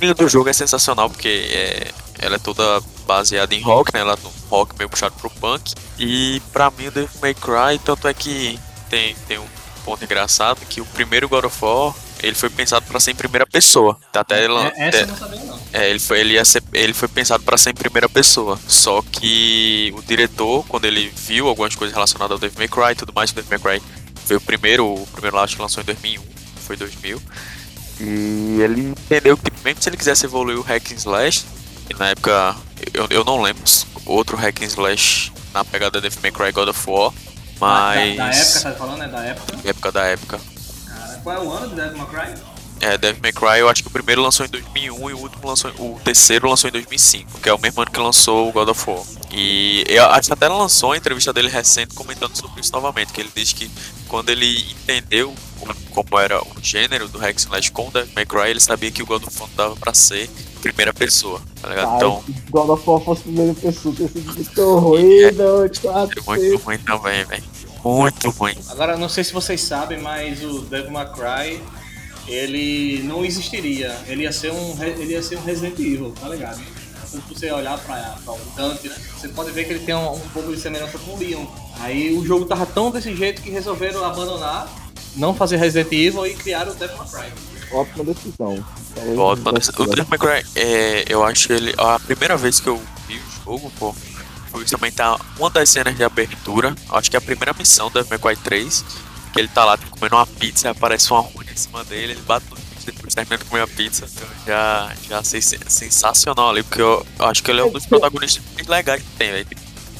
Trilha do jogo é sensacional, porque é, ela é toda baseada em rock, né? Ela é um rock meio puxado pro punk. E pra mim o Devil May Cry, tanto é que tem, tem um ponto engraçado que o primeiro God of War ele foi pensado para ser em primeira pessoa. Até ela, É, essa eu não sabia, não. é, ele foi ele ser, ele foi pensado para ser em primeira pessoa. Só que o diretor, quando ele viu algumas coisas relacionadas ao Devil May Cry e tudo mais, o Devil May Cry foi o primeiro, o primeiro lá que lançou em 2001, foi 2000. E ele entendeu que mesmo se ele quisesse evoluir o hack and slash, e na época eu, eu não lembro outro hack and slash na pegada Devil May Cry God of War, mas Da, da época, tá falando, né? Da época. época da época. Cara, qual é o ano do Devil May Cry? É, Devil May Cry, eu acho que o primeiro lançou em 2001 e o último lançou, o terceiro lançou em 2005, que é o mesmo ano que lançou o God of War. E eu acho que até lançou a entrevista dele recente comentando sobre isso novamente, que ele disse que quando ele entendeu como- como era o gênero do Hack and Slash com o Devil May Cry, ele sabia que o God of War dava pra ser primeira pessoa, tá ligado? Cara, Então, se God of War fosse primeira pessoa, teria sido muito ruim, não, quase. é muito ruim também, velho. Muito ruim. Agora, não sei se vocês sabem, mas o Devil May Cry, ele não existiria. Ele ia ser um, ele ia ser um Resident Evil, tá ligado? Se você olhar pra, pra o Dante, né? Você pode ver que ele tem um, um pouco de semelhança com o Leon. Aí o jogo tava tão desse jeito que resolveram abandonar, não fazer Resident Evil e criaram o Devil May Cry. Ótima decisão. Não mas o Devil May Cry, é, eu acho que ele. A primeira vez que eu vi o jogo, pô, foi justamente a, uma das cenas de abertura. Acho que é a primeira missão do Devil May Cry 3. Que ele tá lá comendo uma pizza e aparece uma runa em cima dele, ele bate no bicho depois termina de comer a pizza. Então já, já sen- sensacional ali, porque eu, eu acho que ele é um dos protagonistas mais legais que tem, velho.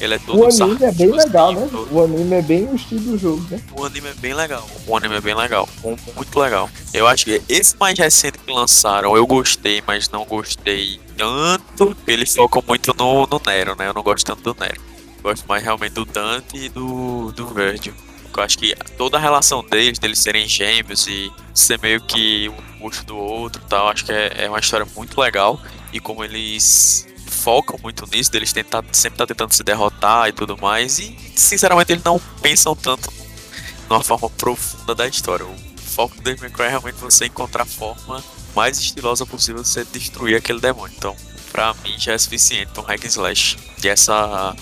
Ele é todo O anime é bem sarcástico, legal, assim, né? todo- O anime é bem o estilo do jogo, né? o anime é bem legal. O anime é bem legal. Muito legal. Eu acho que esse mais recente que lançaram, eu gostei, mas não gostei tanto. Eles focam muito no, no Nero, né? Eu não gosto tanto do Nero. Gosto mais realmente do Dante e do, do Virgil. Eu acho que toda a relação deles, deles serem gêmeos e ser meio que um puxo do outro tal, acho que é, é uma história muito legal. E como eles focam muito nisso, deles tentar, sempre tá tentando se derrotar e tudo mais. E sinceramente eles não pensam tanto numa forma profunda da história. O foco do Devil May Cry é realmente você encontrar a forma mais estilosa possível de você destruir aquele demônio. Então, pra mim já é suficiente. Então, Hack and Slash. E essa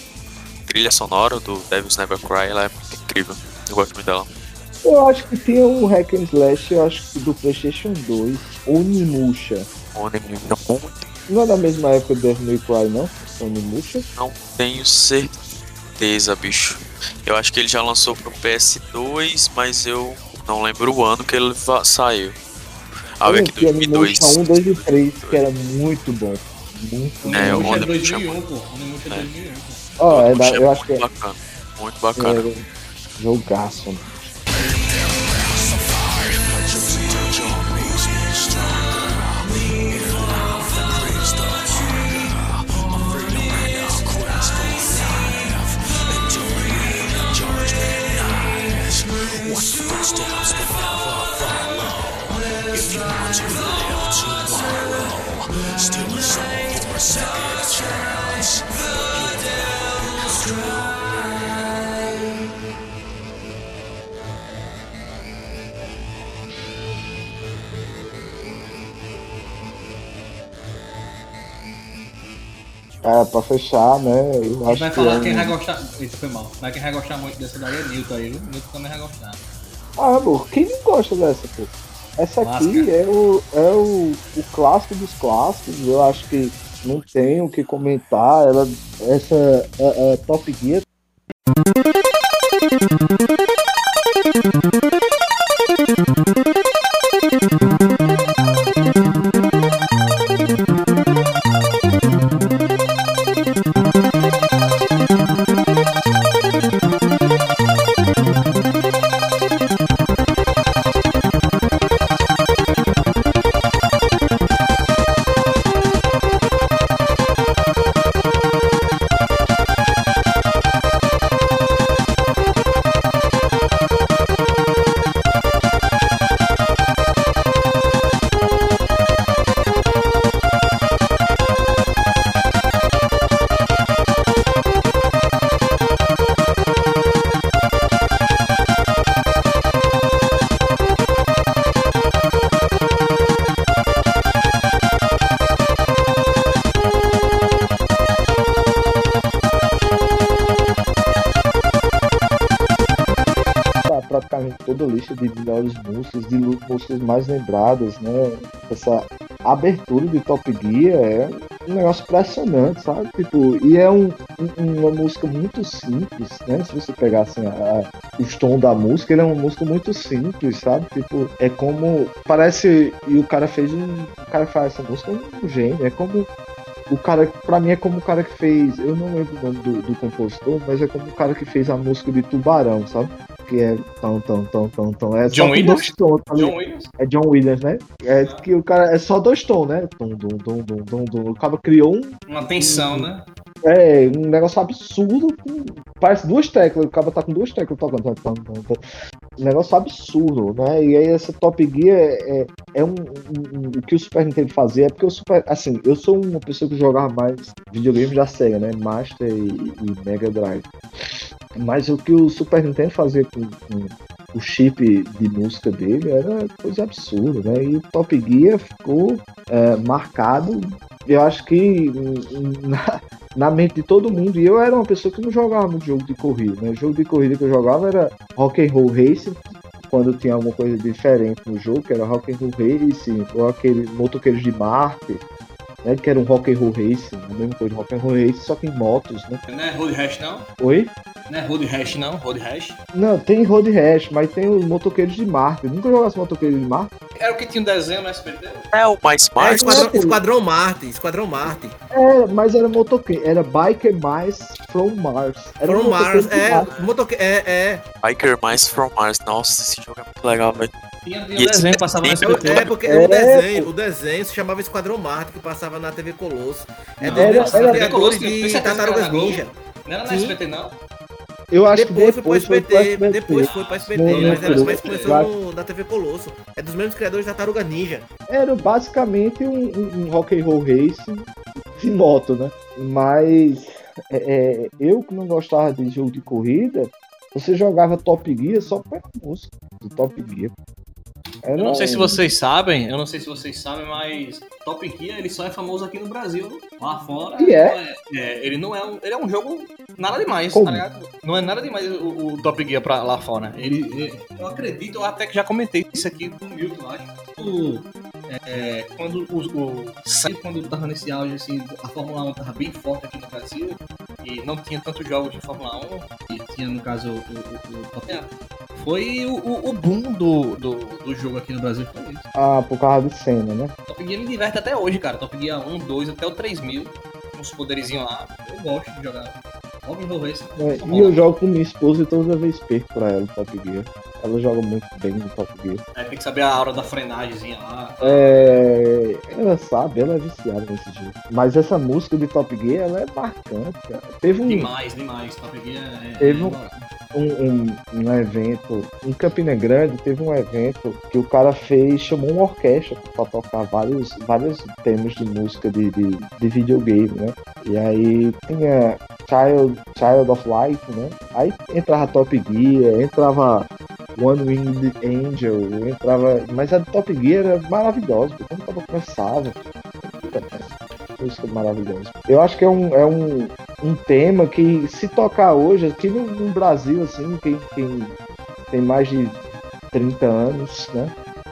trilha sonora do Devil's Never Cry, ela é muito incrível. Eu gosto muito dela. Eu acho que tinha um hack and slash, eu acho que do Playstation 2, Onimusha. O é muito Não é da mesma época do Devil May Cry, não? Onimusha? Não tenho certeza, bicho. Eu acho que ele já lançou pro PS2, mas eu não lembro o ano que ele saiu. Ah, Eu aqui tinha 2002. Onimusha 1, 2 e 3, que era muito bom. Muito bom. É, o Onimusha é Onimusha 2001, pô. Onimusha é É. 2001, pô. Ó, é da- Puxa, eu acho que muito é, bacana. Muito bacana. é jogaço. É, pra fechar, né? Eu acho vai falar quem vai gostar. Isso foi mal. Mas quem vai gostar muito dessa daí é Nilton aí. Newton também vai gostar. Ah, amor, quem não gosta dessa, pô? Essa aqui é, o, é o, o clássico dos clássicos. Eu acho que não tem o que comentar. Ela, essa é, é, é Top Gear. Melhores músicas, de músicas mais lembradas, né? Essa abertura de Top Gear é um negócio impressionante, sabe? Tipo, e é um, um, uma música muito simples, né? Se você pegar assim, a, o tom da música, ele é uma música muito simples, sabe? Tipo, é como. Parece. E o cara fez um. O cara faz essa música um gênio. É como o cara, pra mim, é como o cara que fez. Eu não lembro o nome do, do compositor, mas é como o cara que fez a música de Tubarão, sabe? Que é tão, tão, tão, tão, tão. É John Williams? dois tons, tá John? Williams? É John Williams, né? É que o cara. É só dois tons, né? Tom, dum, dum, dum, dum, dum. O cara criou um, Uma tensão, né? é, um negócio absurdo. com- Parece duas teclas. O cara tá com duas teclas tocando. Tom, tom, tom. Um negócio absurdo, né? E aí essa Top Gear é, é, é um, um- um- O que o Super Nintendo fazia é porque o Super. Assim, eu sou uma pessoa que jogava mais videogames da Sega, né? Master e, e Mega Drive. Mas o que o Super Nintendo fazia com, com o chip de música dele era coisa absurda, né? E o Top Gear ficou é, marcado, eu acho que hum, na, na mente de todo mundo. E eu era uma pessoa que não jogava muito jogo de corrida, né? O jogo de corrida que eu jogava era Rock and Roll Racing, quando tinha alguma coisa diferente no jogo, que era Rock and Roll Racing, ou aquele Motoqueiros de Marte, né? Que era um Rock and Roll Racing, a mesma coisa, Rock and Roll Racing, só que em motos, né? Não é Road Rash, não? Oi? Não é Road Rash, não? Road Rash? Não, tem Road Rash, mas tem os Motoqueiros de Marte. Eu nunca jogasse Motoqueiros de Marte. Era o que tinha um desenho no SBT? É o mais É, smart. Esquadrão, Esquadrão Marte, Esquadrão Marte. É, mas era motoqueiro, era Biker Mice from Mars. Era From um Mars, é, Marte. motoque, é, é. Biker Mice from Mars. Nossa, esse jogo é muito legal, velho. Tinha, tinha E esse desenho que passava desenho- SBT. É, porque É, o desenho, o desenho se chamava Esquadrão Marte, que passava na TV Colosso. É dos era- mesmos era- criadores Colosso, de que Tartarugas era na Ninja. Não era Sim. SBT, não? Eu acho que Depois, depois foi foi SBT, SBT. depois foi pra SBT, Não, mas, era, mas começou no, na TV Colosso. É dos mesmos criadores da Tartaruga Ninja. Era basicamente um, um, um rock and roll race de moto, né? Mas é, é, eu que não gostava de jogo de corrida, você jogava Top Gear só pela música do Top Gear. Eu não sei se vocês sabem, eu não sei se vocês sabem, mas Top Gear ele só é famoso aqui no Brasil. Lá fora. E é? não é, ele não é um. Ele é um jogo nada demais, Como? tá ligado? Não é nada demais o, o Top Gear pra lá fora. Ele, ele- eu acredito, eu até que já comentei isso aqui com o Milton, acho. O, é, quando o, o sempre quando tava nesse auge, assim, a Fórmula 1 tava bem forte aqui no Brasil e não tinha tantos jogos de Fórmula 1, e tinha no caso o, o, o. Foi o, o, boom do, do, do jogo aqui no Brasil. Foi isso. Ah, por causa de cena, né? Top Gear me diverte até hoje, cara. Top Gear 1, 2, até o 3000. Uns poderizinhos lá. Eu gosto de jogar. And Roll Racing. É, e eu jogo com minha esposa e toda vez perco pra ela Top Gear. Ela joga muito bem no Top Gear. É, tem que saber a hora da frenagemzinha lá. É, ela sabe, ela é viciada nesse jogo. Mas essa música de Top Gear, ela é marcante, cara. Teve um, Demais, demais. Top Gear é. Teve um- é- um, um, um evento em Campina Grande, teve um evento que o cara fez, chamou uma orquestra pra tocar vários, vários temas de música de, de, de videogame, né? E aí tinha Child, Child of Light, né? Aí entrava Top Gear, entrava One Winged Angel, entrava. Mas a Top Gear era maravilhosa, porque quando puta merda, Música maravilhosa. Eu acho que é um, é um, um tema que se tocar hoje, aqui no, no Brasil, assim, quem, quem tem mais de 30 anos, né?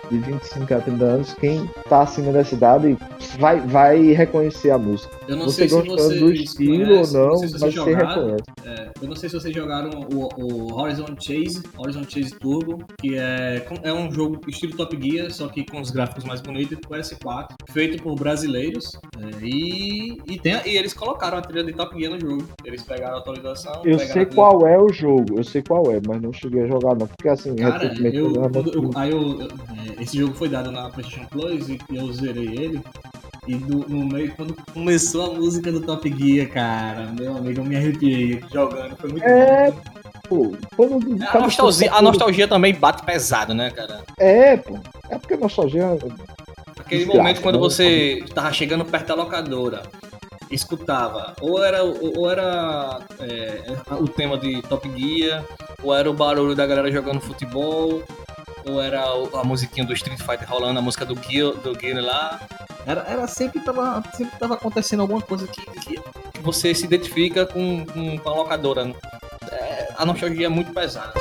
De 25 a 30 anos, quem tá acima dessa idade vai, vai reconhecer a música. Eu não Você sei se vocês do estilo ou não, se mas você jogaram. reconhece. É, eu não sei se vocês jogaram o, o Horizon Chase, Horizon Chase Turbo, que é, é um jogo estilo Top Gear, só que com os gráficos mais bonitos, com PS4, feito por brasileiros. é, e, e, tem, e eles colocaram a trilha de Top Gear no jogo. Eles pegaram a atualização. Eu sei qual é o jogo, eu sei qual é, mas não cheguei a jogar não, porque assim, Cara, recentemente eu, eu, eu- aí eu, eu- é, esse jogo foi dado na PlayStation Plus e eu zerei ele. E do- no meio, quando começou a música do Top Gear, cara, meu amigo, eu me arrepiei jogando. Foi muito É, bom. pô, o A nostalgia, a nostalgia também bate pesado, né, cara? É, pô, é porque a nostalgia Aquele Desgraça, momento quando né? você tava chegando perto da locadora, escutava, ou era, ou era é, o tema de Top Gear, ou era o barulho da galera jogando futebol, ou era a musiquinha do Street Fighter rolando, a música do Gear, do Gear lá. Era, era sempre tava, sempre tava acontecendo alguma coisa que, que você se identifica com, com, com a locadora. né? É, a nostalgia é muito pesada.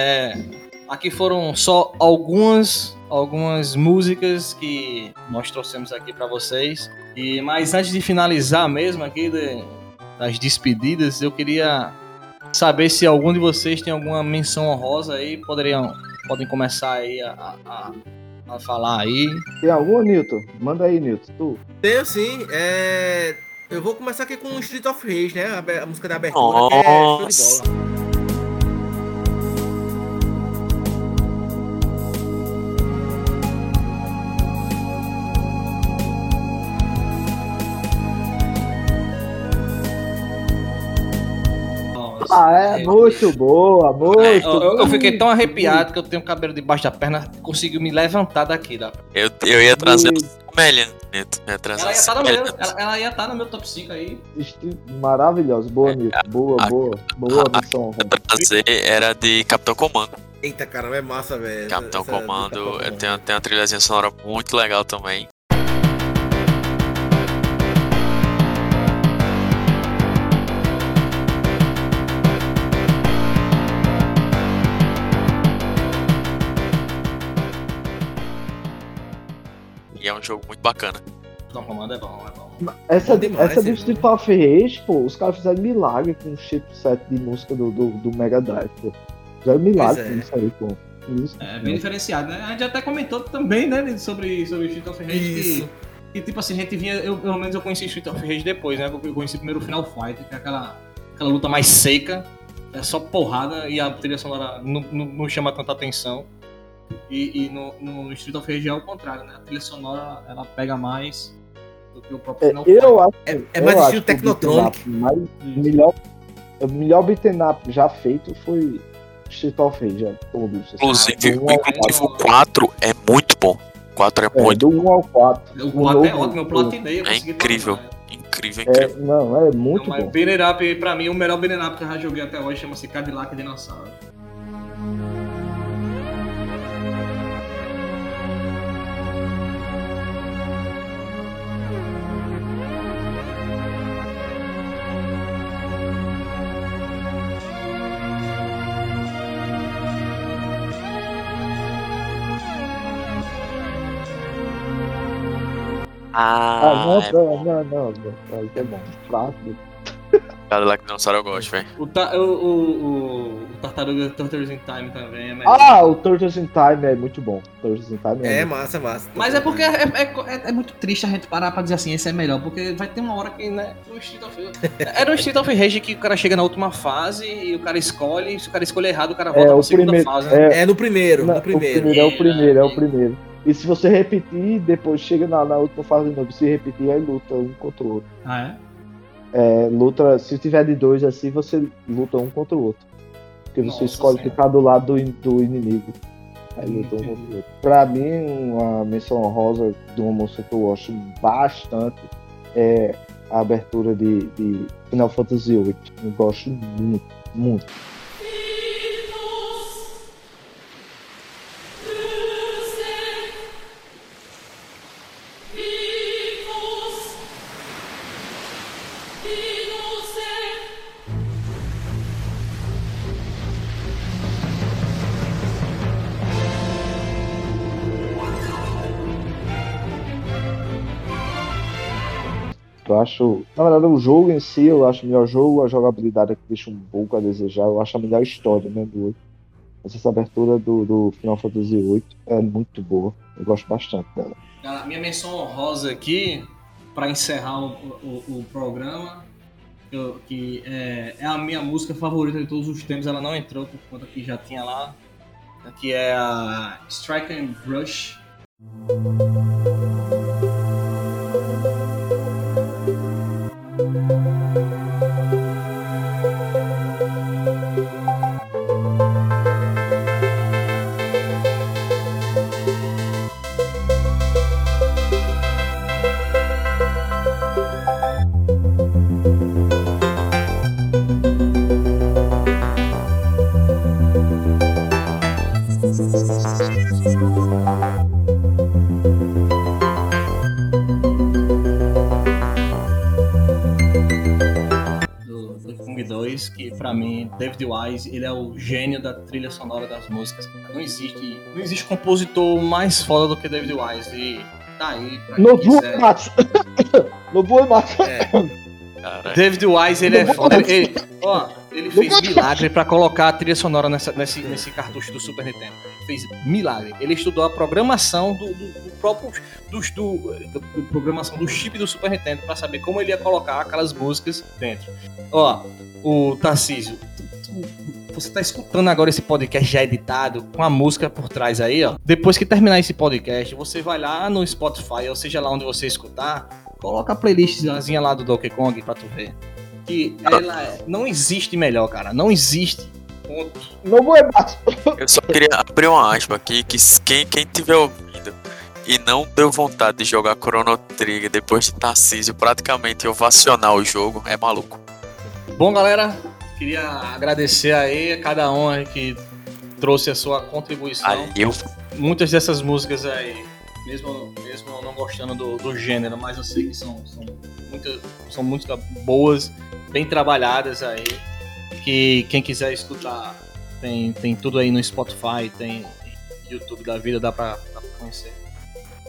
É, aqui foram só algumas algumas músicas que nós trouxemos aqui para vocês. E mas antes de finalizar mesmo aqui de, das despedidas, eu queria saber se algum de vocês tem alguma menção honrosa aí, poderiam podem começar aí a, a, a falar aí. Tem alguma, Newton? Manda aí, Newton. Tu. Tenho sim. É... Eu vou começar aqui com Street of Rage, né? A, a música da abertura, que é show de Nossa. bola. Ah, é, muito boa, muito. É, eu, eu- eu fiquei tão arrepiado que eu tenho cabelo debaixo da perna, conseguiu me levantar daqui. Da... Eu, eu ia trazer E- o semelhante. Eu ia trazer Ela ia estar no meu, semelhante. ela, ela ia estar no meu top 5 aí. Maravilhoso, boa, Newton. Boa, a- boa. Boa a- missão. Eu ia trazer era de Capitão Comando. Eita, caramba, é massa, velho. Capitão essa- Comando Capitão eh, Comando. tem, uma- tem uma trilhazinha sonora muito legal também. É um jogo muito bacana. Então, comando é bom, é bom. Essa, Bom demais, essa do Street of Rage, pô, os caras fizeram milagre com o chipset de música do, do, do Mega Drive, pô. Fizeram milagre Pois é. com isso aí, pô. Isso. É bem diferenciado, né? A gente até comentou também, né, sobre, sobre Street of Rage. Isso. Que, que, tipo assim, a gente vinha, eu, pelo menos eu conheci Street of Rage depois, né? Porque eu conheci primeiro o Final Fight, que é aquela, aquela luta mais seca, é só porrada e a trilha sonora não, não, não chama tanta atenção. E, e no, no Street of Rage é o contrário, né? A trilha sonora ela pega mais do que o próprio É, Final eu acho, É, é eu mais estilo Technotronic. mais- melhor, o melhor beat'em up já feito foi Street of Rage, é, todos. assim. Inclusive, inclusive o 4 é muito bom. O 4 é É, muito do 1 ao 4. O plot é novo- ótimo, eu platinei, eu É consegui incrível. platinar. incrível, É, incrível. não, é muito Não, mas bom. Beaten Up, pra mim, o melhor Up que eu já joguei até hoje chama-se Cadillac Dinossauro. Ah, Ah, não, é não, não, não, não, isso é bom. Fraco. Cadillac Dinossauro eu gosto, velho. O, ta, o, o, o, o Tartaruga Turtles in Time também é melhor. Ah, o Turtles in Time é muito bom. Turtles in Time é, É, massa, massa. Mas é porque é, é, é- é muito triste a gente parar pra dizer assim, esse é melhor, porque vai ter uma hora que, né, o Street of Era o Street of Rage que o cara chega na última fase e o cara escolhe, e se o cara escolher errado, o cara volta É, pra o segunda primeiro. fase. né? É, É no primeiro, no primeiro. O primeiro é o primeiro, é o primeiro. E se você repetir, depois chega na, na última fase de novo, se repetir, aí luta um contra o outro. Ah, é? É, luta, se tiver de dois assim, você luta um contra o outro. Porque você Nossa escolhe Senhora. ficar do lado do, do inimigo. Aí luta um contra o outro. Pra mim, uma menção honrosa de uma música que eu gosto bastante é a abertura de, de Final Fantasy VIII. Eu gosto muito, muito. Eu acho, na verdade, o jogo em si, eu acho o melhor jogo, a jogabilidade é que deixa um pouco a desejar. Eu acho a melhor história, né, do 8. Mas essa abertura do, do Final Fantasy VIII é muito boa. Eu gosto bastante dela. Minha menção honrosa aqui, pra encerrar o, o, o programa, eu- que é, é a minha música favorita de todos os tempos, ela não entrou por conta que já tinha lá, que é a Strike and Brush. Mim, David Wise, ele é o gênio da trilha sonora das músicas. Não existe, não existe compositor mais foda do que David Wise. E tá aí Nobu quiser. Matsu. Nobu. É, David Wise, ele é foda. Ele, ele- ó, ele fez milagre pra colocar a trilha sonora nessa- nesse, nesse cartucho do Super Nintendo. Ele fez milagre. Ele estudou a programação do, do- do próprio dos- do, do- programação do chip do Super Nintendo pra saber como ele ia colocar aquelas músicas dentro. Ó, o Tarcísio, você tá escutando agora esse podcast já editado, com a música por trás aí, ó. Depois que terminar esse podcast, você vai lá no Spotify, ou seja lá onde você escutar, coloca a playlistzinha lá do Donkey Kong pra tu ver. Que ela é- não existe melhor, cara. Não existe. Ponto. Nobu Matsu. eu só queria abrir uma aspa aqui, que quem, quem tiver ouvindo e não deu vontade de jogar Chrono Trigger depois de Tarcísio praticamente ovacionar o jogo, é maluco. Bom, galera, queria agradecer aí a cada um aí que trouxe a sua contribuição. Valeu. muitas dessas músicas aí, mesmo, mesmo não gostando do, do gênero, mas eu sei que são, são, muita, são músicas boas, bem trabalhadas aí, que quem quiser escutar tem, tem tudo aí no Spotify, tem YouTube da vida, dá pra, dá pra conhecer.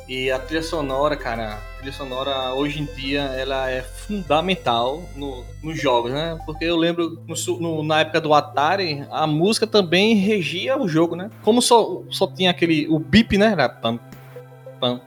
E a trilha sonora, cara, a trilha sonora hoje em dia ela é fundamental no, nos jogos, né? Porque eu lembro no no- na época do Atari, a música também regia o jogo, né? Como só, só tinha aquele. O bip, né? Era pam, pam,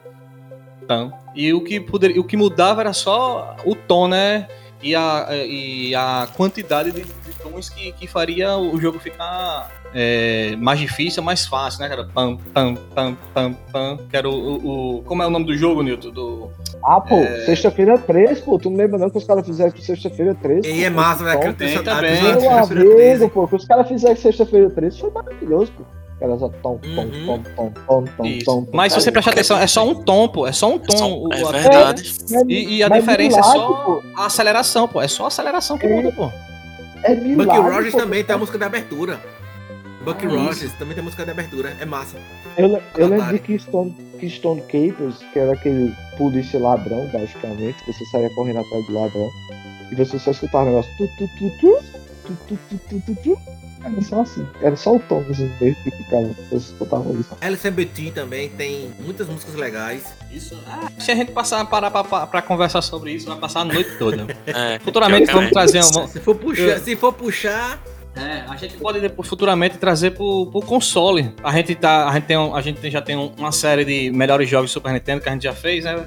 pam. E o que, poderia, o que mudava era só o tom, né? E a, e a quantidade de, de tons que, que faria o jogo ficar é, mais difícil, mais fácil, né? Era pam, pam, pam, pam, pam. Que era o, o, Como é o nome do jogo, Nilton? Do, Ah, pô, É. sexta-feira 3, pô. Tu não lembra não que os caras fizeram com sexta-feira 3? e é massa, velho. Aquele Tem também. Meu amigo, 13. pô, que os caras fizeram sexta-feira 13 foi maravilhoso, pô. Aquela só tom, tom, Uhum. tom, tom, tom, tom, tom. Mas se você prestar atenção, é só um tom, pô. É só um tom. São- o- é a- verdade. E, e a diferença é milagre, só pô. a aceleração, pô. É só a aceleração que É. muda, pô. É Bucky milagre, Rogers pô. também tem a música de abertura. Bucky Rogers também tem música de abertura, é massa. Eu, eu lembro de Keystone, Keystone Capers, que era aquele polícia ladrão, basicamente, que você saia correndo atrás do ladrão, e você só escutava o negócio tu tu tu tu, tu tu tu tu tu tu, era só assim, era só o tom dos meio que ficava, você escutava isso. LCBT também tem muitas músicas legais. Isso, ah, se a gente passar parar pra, pra, pra conversar sobre isso, vai passar a noite toda. é, Futuramente vamos trazer um... Se for puxar, eu... se for puxar é, a gente pode depois, futuramente trazer pro, pro console. A gente, tá, a gente, tem um- a gente tem- já tem um- uma série de melhores jogos de Super Nintendo que a gente já fez, né?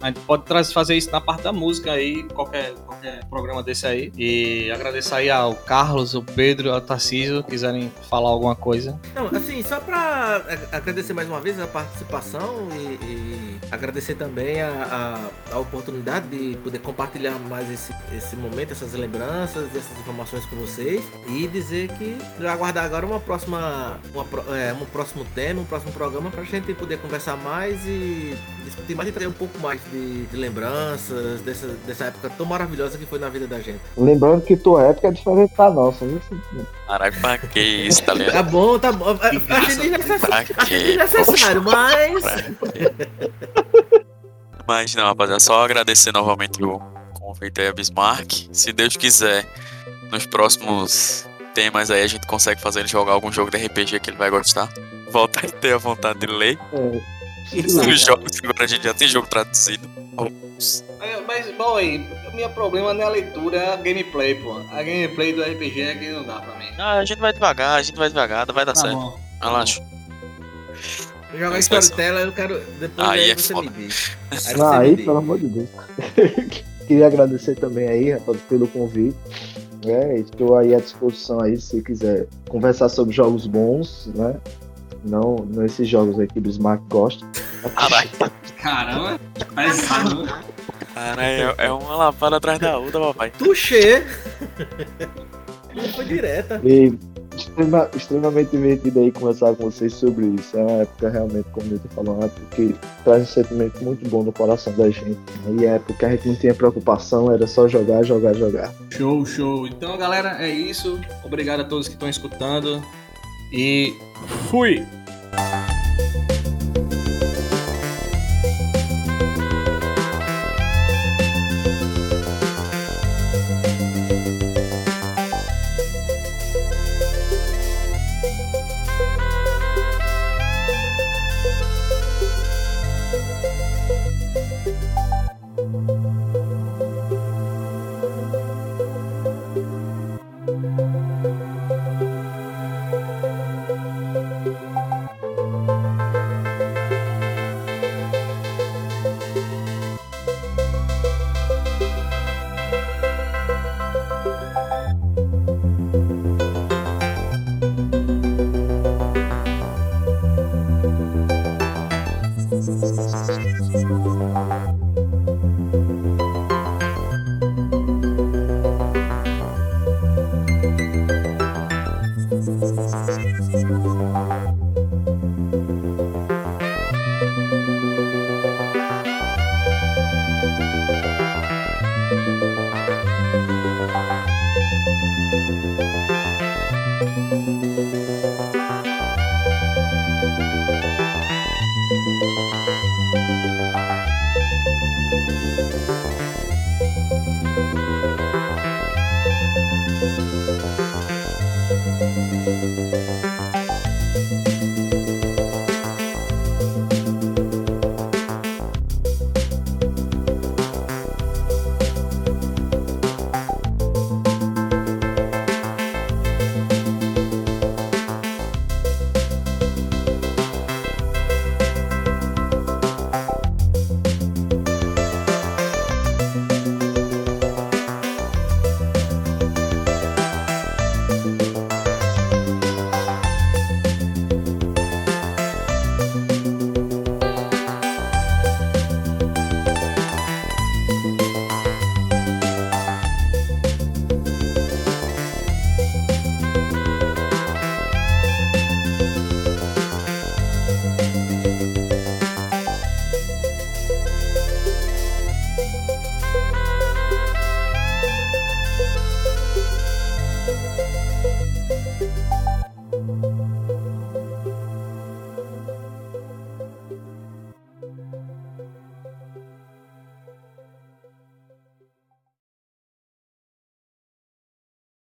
A gente pode trazer, fazer isso na parte da música aí, qualquer, qualquer programa desse aí. E agradecer aí ao Carlos, o Pedro, ao Tarcísio, quiserem falar alguma coisa. Não, assim, só pra a- agradecer mais uma vez a participação e, e agradecer também a, a, a oportunidade de poder compartilhar mais esse, esse momento, essas lembranças, essas informações com vocês e dizer que aguardar agora uma próxima, uma, é, um próximo tema, um próximo programa pra gente poder conversar mais e discutir mais e trazer um pouco mais de, de lembranças dessa, dessa época tão maravilhosa que foi na vida da gente. Lembrando que tua época é diferente da nossa. Né? Caralho, pra que isso, tá Tá ligado? bom, tá bom. Que Achei desnecessário, mas. Mas não, rapaziada, só agradecer novamente o convite aí a Bismarck. Se Deus quiser, nos próximos temas aí a gente consegue fazer ele jogar algum jogo de RPG que ele vai gostar. Voltar a ter a vontade de ler É, os jogos, que agora a gente já tem jogo traduzido. Alguns. É, Mas, bom, aí, o meu problema não é a leitura, é a gameplay, pô. A gameplay do RPG é que não dá pra mim. Ah, a gente vai devagar, a gente vai devagar, vai dar Tá certo. bom. Relaxa. Jogar Mas Storyteller, eu quero. Depois Aí aí, é você foda. me diz. Aí Não, você aí, pelo amor de Deus. Queria agradecer também aí, rapaz, pelo convite. É, estou aí à disposição aí se quiser conversar sobre jogos bons, né? Não, não esses jogos aí que o Bismarck gosta. Caramba, pesado. caralho, é uma lapada atrás da outra, papai. Tuxê! Foi direta. E extrema- extremamente divertido aí conversar com vocês sobre isso. É uma época realmente, como eu tô falando, uma época que traz um sentimento muito bom no coração da gente. né? E é época que a gente não tinha preocupação, era só jogar, jogar, jogar. Show, show. Então, galera, é isso. Obrigado a todos que estão escutando. E fui!